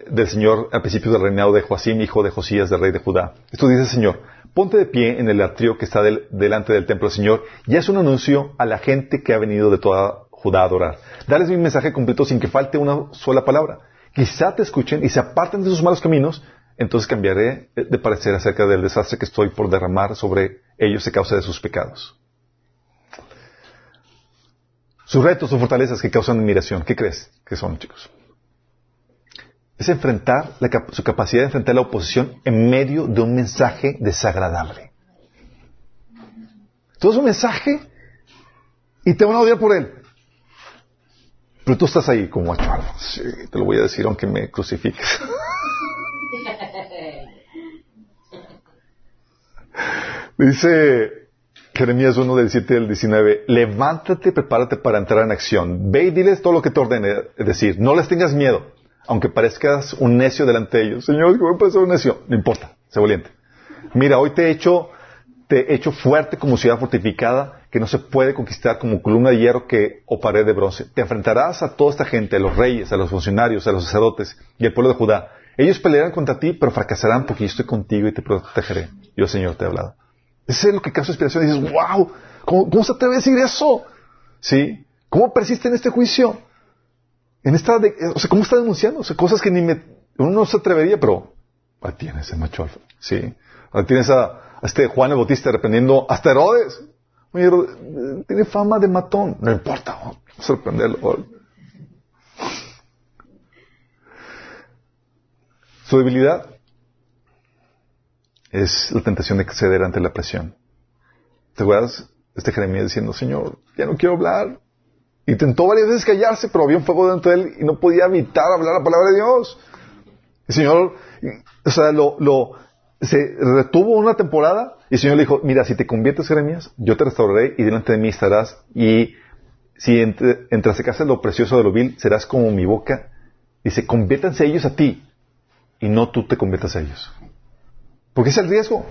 del Señor al principio del reinado de Joacim, hijo de Josías, del rey de Judá. Esto dice el Señor, ponte de pie en el atrio que está delante del templo del Señor y es un anuncio a la gente que ha venido de toda Judá a adorar. Dales mi mensaje completo sin que falte una sola palabra. Quizá te escuchen y se aparten de sus malos caminos, entonces cambiaré de parecer acerca del desastre que estoy por derramar sobre ellos a causa de sus pecados. Sus retos, sus fortalezas que causan admiración, ¿qué crees que son, chicos? Es enfrentar su capacidad de enfrentar la oposición en medio de un mensaje desagradable. Todo es un mensaje y te van a odiar por él. Pero tú estás ahí como macho Sí, te lo voy a decir aunque me crucifiques. Dice Jeremías 1 del 7 al 19, levántate, prepárate para entrar en acción. Ve y diles todo lo que te ordene decir. No les tengas miedo aunque parezcas un necio delante de ellos. Señor, ¿qué me parece un necio? No importa, sé valiente. Mira, hoy te he hecho, te he hecho fuerte como ciudad fortificada que no se puede conquistar como columna de hierro que, o pared de bronce. Te enfrentarás a toda esta gente, a los reyes, a los funcionarios, a los sacerdotes y al pueblo de Judá. Ellos pelearán contra ti, pero fracasarán porque yo estoy contigo y te protegeré. Yo, Señor, te he hablado. Ese es lo que causa inspiración. Y dices, wow, ¿cómo, ¿cómo se atreve a decir eso? ¿Sí? ¿Cómo persiste en este juicio? En esta, de, o sea, ¿cómo está denunciando? O sea, cosas que ni me, uno no se atrevería, pero ahí tienes macho alfa. Sí. Ahí tienes a, este Juan el Bautista reprendiendo hasta Herodes. Oye, tiene fama de matón. No importa, a sorprenderlo. Su debilidad es la tentación de ceder ante la presión. ¿Te acuerdas? Este Jeremías diciendo, Señor, ya no quiero hablar. Intentó varias veces callarse, pero había un fuego dentro de él y no podía evitar hablar la palabra de Dios. El Señor, o sea, lo, lo, se retuvo una temporada y el Señor le dijo, mira, si te conviertes, Jeremías, yo te restauraré y delante de mí estarás y si entre, casa lo precioso de lo vil, serás como mi boca. Dice, conviértanse ellos a ti y no tú te conviertas a ellos. Porque es el riesgo.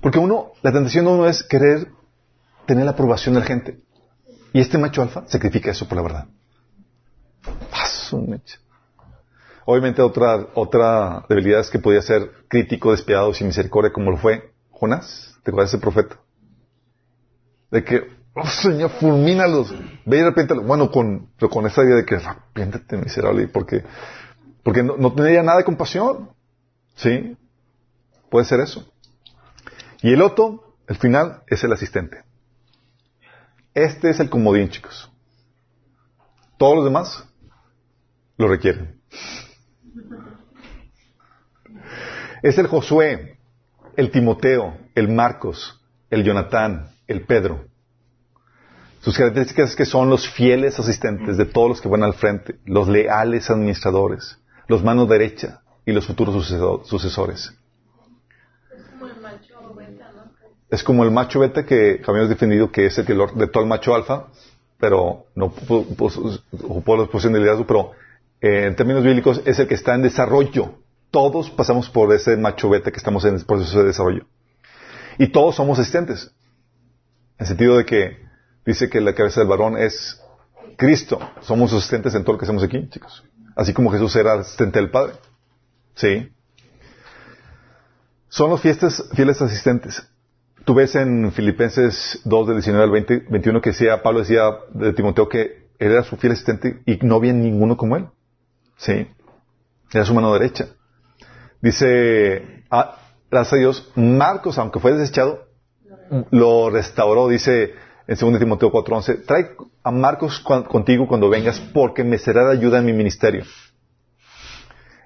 Porque uno, la tentación de uno es querer tener la aprobación de la gente. Y este macho alfa sacrifica eso por la verdad. Obviamente otra, otra debilidad es que podía ser crítico, despiadado, sin misericordia, como lo fue Jonás. ¿Te acuerdas de ese profeta? De que, oh Señor, fulmínalos. Ve y repente, bueno, con, pero con esa idea de que arrepiéntete, miserable, porque, porque no, no tenía nada de compasión. ¿Sí? Puede ser eso. Y el otro, el final, es el asistente. Este es el comodín, chicos. Todos los demás lo requieren. Es el Josué, el Timoteo, el Marcos, el Jonatán, el Pedro. Sus características es que son los fieles asistentes de todos los que van al frente, los leales administradores, los manos derecha y los futuros sucesores. Es como el macho beta, ¿no? Es como el macho beta que habíamos definido que es el que de todo el macho alfa, pero no ocupó la posición de liderazgo, pero eh, en términos bíblicos es el que está en desarrollo. Todos pasamos por ese macho beta que estamos en el proceso de desarrollo. Y todos somos asistentes. En el sentido de que dice que la cabeza del varón es Cristo. Somos asistentes en todo lo que hacemos aquí, chicos. Así como Jesús era asistente del Padre. Sí. Son los fiestas, fieles asistentes. Tú ves en Filipenses 2, del 19 al 20, 21, que decía, Pablo decía de Timoteo que él era su fiel asistente y no había ninguno como él. Sí. Era su mano derecha. Dice, ah, gracias a Dios, Marcos, aunque fue desechado, lo restauró, dice en 2 Timoteo 4:11, trae a Marcos contigo cuando vengas porque me será de ayuda en mi ministerio.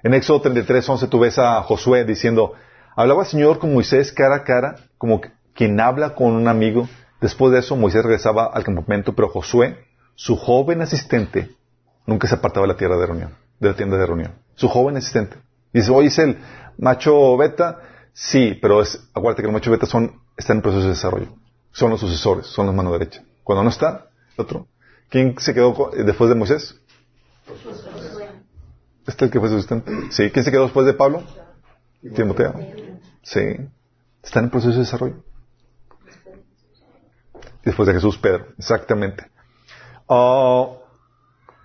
En Éxodo 33:11 tú ves a Josué diciendo, hablaba el Señor con Moisés cara a cara, como quien habla con un amigo. Después de eso Moisés regresaba al campamento, pero Josué, su joven asistente, nunca se apartaba de la tierra de reunión, de la tienda de reunión. Su joven asistente. Dice, oye, es el macho beta. Sí, pero es, acuérdate que los machos beta son, están en proceso de desarrollo. Son los sucesores, son la mano derecha. Cuando no está, el otro. ¿Quién se quedó después de Moisés? ¿Este el que fue su asistente? Sí. ¿Quién se quedó después de Pablo? Timoteo. Sí. Están en proceso de desarrollo. Después de Jesús, Pedro. Exactamente. Ah,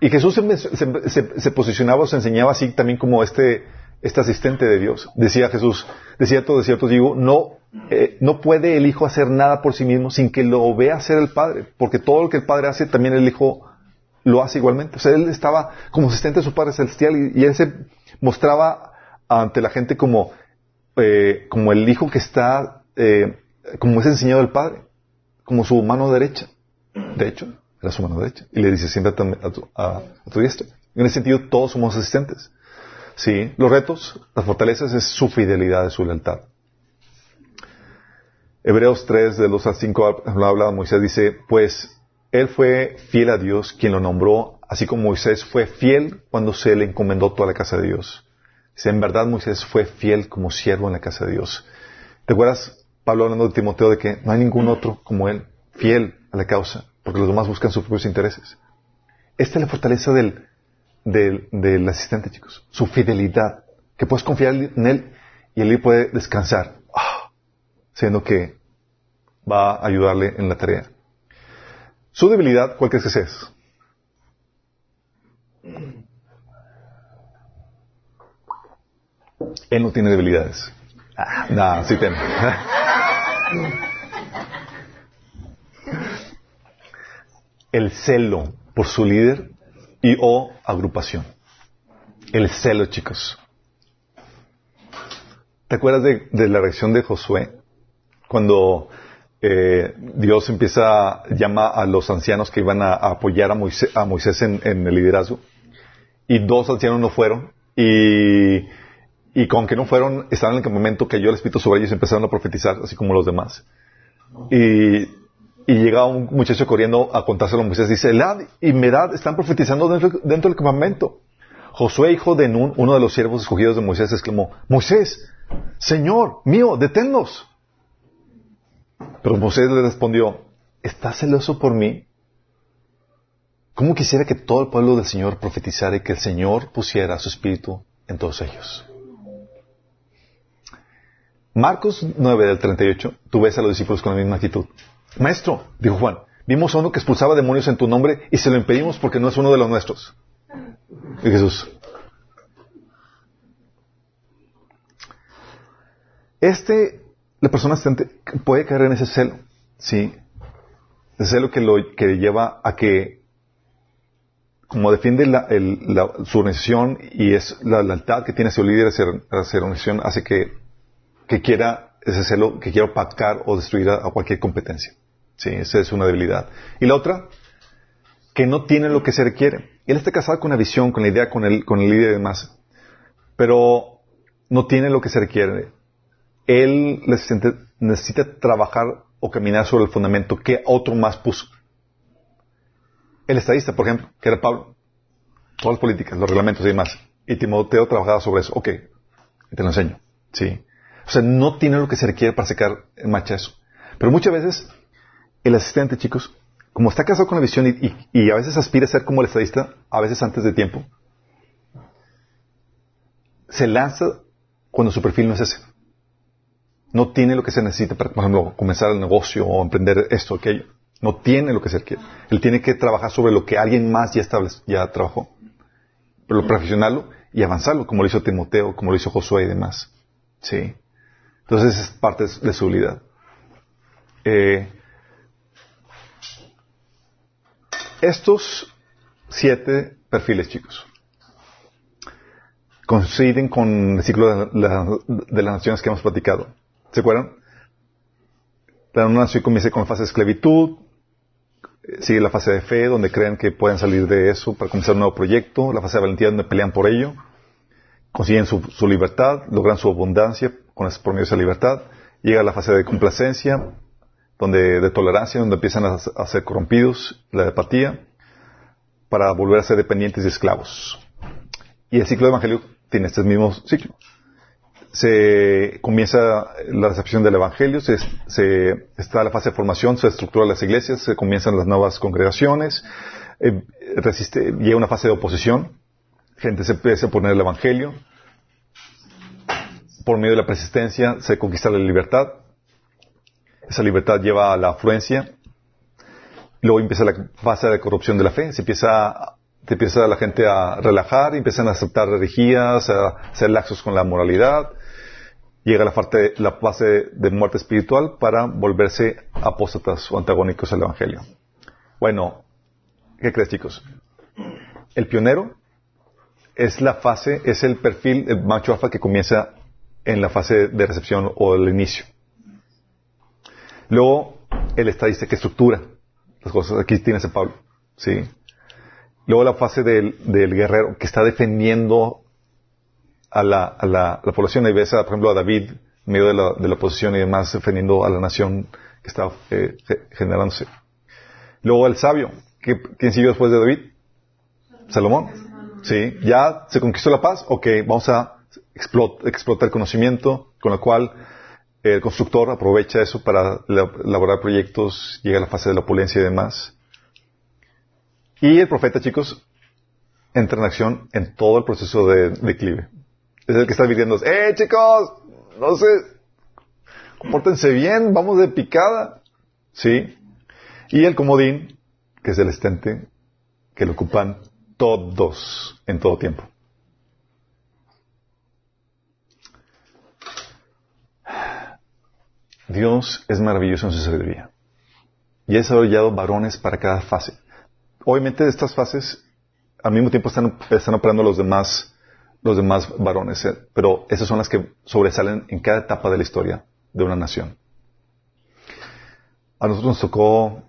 y Jesús se, posicionaba o se enseñaba así también como este este asistente de Dios. Decía Jesús, de cierto, de cierto digo, no, eh, no puede el Hijo hacer nada por sí mismo sin que lo vea hacer el Padre, porque todo lo que el Padre hace, también el Hijo lo hace igualmente. O sea, él estaba como asistente de su Padre Celestial y, él se mostraba ante la gente como, eh, como el Hijo que está, eh, como es enseñado el Padre, como su mano derecha. De hecho, era su mano derecha. Y le dice siempre a tu, a, a tu diestra. En ese sentido, todos somos asistentes. Sí, los retos, las fortalezas es su fidelidad, es su lealtad. Hebreos 3, de 2 a 5, habla Moisés, dice, pues él fue fiel a Dios, quien lo nombró, así como Moisés fue fiel cuando se le encomendó toda la casa de Dios. Dice, en verdad Moisés fue fiel como siervo en la casa de Dios. ¿Te acuerdas, Pablo hablando de Timoteo, de que no hay ningún otro como él, fiel a la causa, porque los demás buscan sus propios intereses? Esta es la fortaleza del, del, asistente, chicos. Su fidelidad. Que puedes confiar en él y él puede descansar. Ah, siendo que va a ayudarle en la tarea. Su debilidad, ¿cuál crees que es? Él no tiene debilidades. Ah, no, sí tiene. El celo por su líder y o agrupación. El celo, chicos. ¿Te acuerdas de, la reacción de Josué? Cuando eh, Dios empieza, llama a los ancianos que iban a, apoyar a Moisés, en, el liderazgo. Y dos ancianos no fueron. Y, y con que no fueron, estaban en el campamento, cayó el Espíritu sobre ellos y empezaron a profetizar, así como los demás. Y y un muchacho corriendo a contárselo a Moisés. Dice, Elad y Medad están profetizando dentro, del campamento. Josué, hijo de Nun, uno de los siervos escogidos de Moisés, exclamó, Moisés, Señor mío, deténnos. Pero Moisés le respondió, ¿estás celoso por mí? ¿Cómo quisiera que todo el pueblo del Señor profetizara y que el Señor pusiera su espíritu en todos ellos? Marcos 9 del 38, tú ves a los discípulos con la misma actitud. Maestro, dijo Juan, vimos a uno que expulsaba demonios en tu nombre y se lo impedimos porque no es uno de los nuestros. Y Jesús. Este, la persona puede caer en ese celo, ¿sí? Ese celo que lo que lleva a que, como defiende la, su organización y es la lealtad que tiene su líder hacia, hacia la organización, hace que, que quiera ese celo, que quiera opacar o destruir a cualquier competencia. Sí, esa es una debilidad. Y la otra, que no tiene lo que se requiere. Él está casado con una visión, con la idea, con el, con el líder y demás, pero no tiene lo que se requiere. Él necesita, necesita trabajar o caminar sobre el fundamento que otro más puso. El estadista, por ejemplo, que era Pablo, todas las políticas, los reglamentos y demás, y Timoteo trabajaba sobre eso. Ok, te lo enseño. Sí. O sea, no tiene lo que se requiere para sacar en marcha eso. Pero muchas veces el asistente, chicos, como está casado con la visión y, a veces aspira a ser como el estadista, a veces antes de tiempo, se lanza cuando su perfil no es ese. No tiene lo que se necesita para, por ejemplo, comenzar el negocio o emprender esto o aquello. No tiene lo que se requiere. Él tiene que trabajar sobre lo que alguien más ya, trabajó. Pero lo profesional y avanzarlo, como lo hizo Timoteo, como lo hizo Josué y demás. Sí. Entonces es parte de su habilidad. Eh, Estos siete perfiles, chicos, coinciden con el ciclo de, las naciones que hemos platicado. ¿Se acuerdan? La nación comienza con la fase de esclavitud, sigue la fase de fe, donde creen que pueden salir de eso para comenzar un nuevo proyecto, la fase de valentía, donde pelean por ello, consiguen su, libertad, logran su abundancia con por medio de esa libertad, llega la fase de complacencia, donde de tolerancia, donde empiezan a, ser corrompidos, la apatía, para volver a ser dependientes y esclavos. Y el ciclo de evangelio tiene este mismo ciclo. Se comienza la recepción del evangelio, se, está la fase de formación, se estructura las iglesias, se comienzan las nuevas congregaciones, eh, llega una fase de oposición, gente se empieza a poner el evangelio, por medio de la persistencia se conquista la libertad, esa libertad lleva a la afluencia. Luego empieza la fase de corrupción de la fe. Se empieza, se empieza la gente a relajar, empiezan a aceptar religías, a ser laxos con la moralidad. Llega la, la fase de muerte espiritual para volverse apóstatas o antagónicos al Evangelio. Bueno, ¿qué crees chicos? El pionero es la fase, es el perfil, el macho alfa que comienza en la fase de recepción o el inicio. Luego, el estadista que estructura las cosas. Aquí tienes a Pablo. ¿sí? Luego la fase del, guerrero que está defendiendo a la, población. Ahí ves, por ejemplo, a David medio de la, de oposición y demás, defendiendo a la nación que está eh, generándose. Luego el sabio. ¿Quién siguió después de David? Salomón. Sí. Ya se conquistó la paz. Ok, vamos a explotar el conocimiento con el cual el constructor aprovecha eso para elaborar proyectos, llega a la fase de la opulencia y demás. Y el profeta, chicos, entra en acción en todo el proceso de declive. Es el que está viviendo, ¡eh, chicos! No sé, compórtense bien, vamos de picada. ¿Sí? Y el comodín, que es el estente, que lo ocupan todos en todo tiempo. Dios es maravilloso en su sabiduría. Y ha desarrollado varones para cada fase. Obviamente estas fases, al mismo tiempo están, operando los demás, varones, eh, pero esas son las que sobresalen en cada etapa de la historia de una nación. A nosotros nos tocó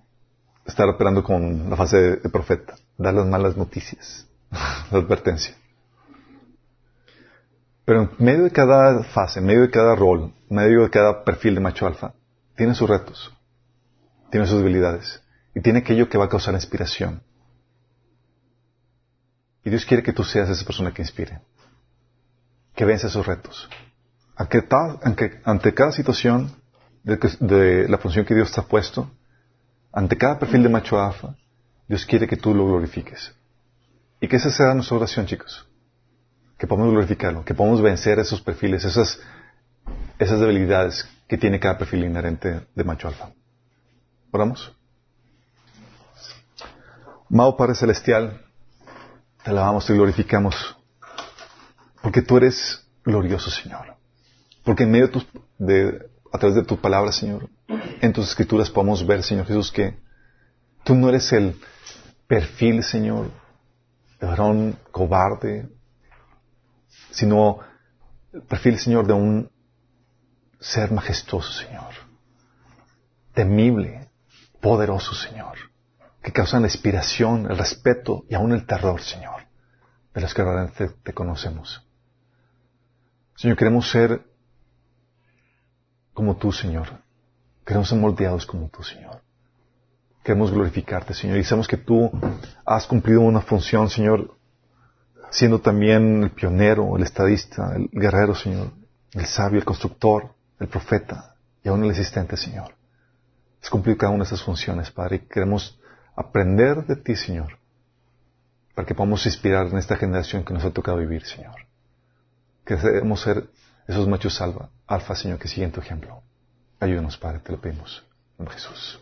estar operando con la fase de, de profeta, dar las malas noticias, la advertencia. Pero en medio de cada fase, en medio de cada rol, medio de cada perfil de macho alfa, tiene sus retos, tiene sus debilidades y tiene aquello que va a causar inspiración. Y Dios quiere que tú seas esa persona que inspire, que vence esos retos. Ante, cada situación de, de, la función que Dios te ha puesto, ante cada perfil de macho alfa, Dios quiere que tú lo glorifiques. Y que esa sea nuestra oración, chicos que podamos glorificarlo, que podamos vencer esos perfiles, esas, esas debilidades que tiene cada perfil inherente de macho alfa. Oramos. Amado Padre Celestial, te alabamos, y glorificamos, porque tú eres glorioso, Señor. Porque en medio de, a través de tu palabra, Señor, en tus escrituras podemos ver, Señor Jesús, que tú no eres el perfil, Señor, de varón cobarde, sino el perfil, Señor, de un ser majestuoso, Señor, temible, poderoso, Señor, que causan la inspiración, el respeto y aún el terror, Señor, de los que realmente te conocemos. Señor, queremos ser como tú, Señor. Queremos ser moldeados como tú, Señor. Queremos glorificarte, Señor. Y sabemos que tú has cumplido una función, Señor, siendo también el pionero, el estadista, el guerrero, Señor, el sabio, el constructor, el profeta y aún el asistente, Señor. Es cumplir cada una de esas funciones, Padre, y queremos aprender de ti, Señor, para que podamos inspirar en esta generación que nos ha tocado vivir, Señor. Queremos ser esos machos alfa, alfa Señor, que siguen tu ejemplo. Ayúdanos, Padre, te lo pedimos. En Jesús.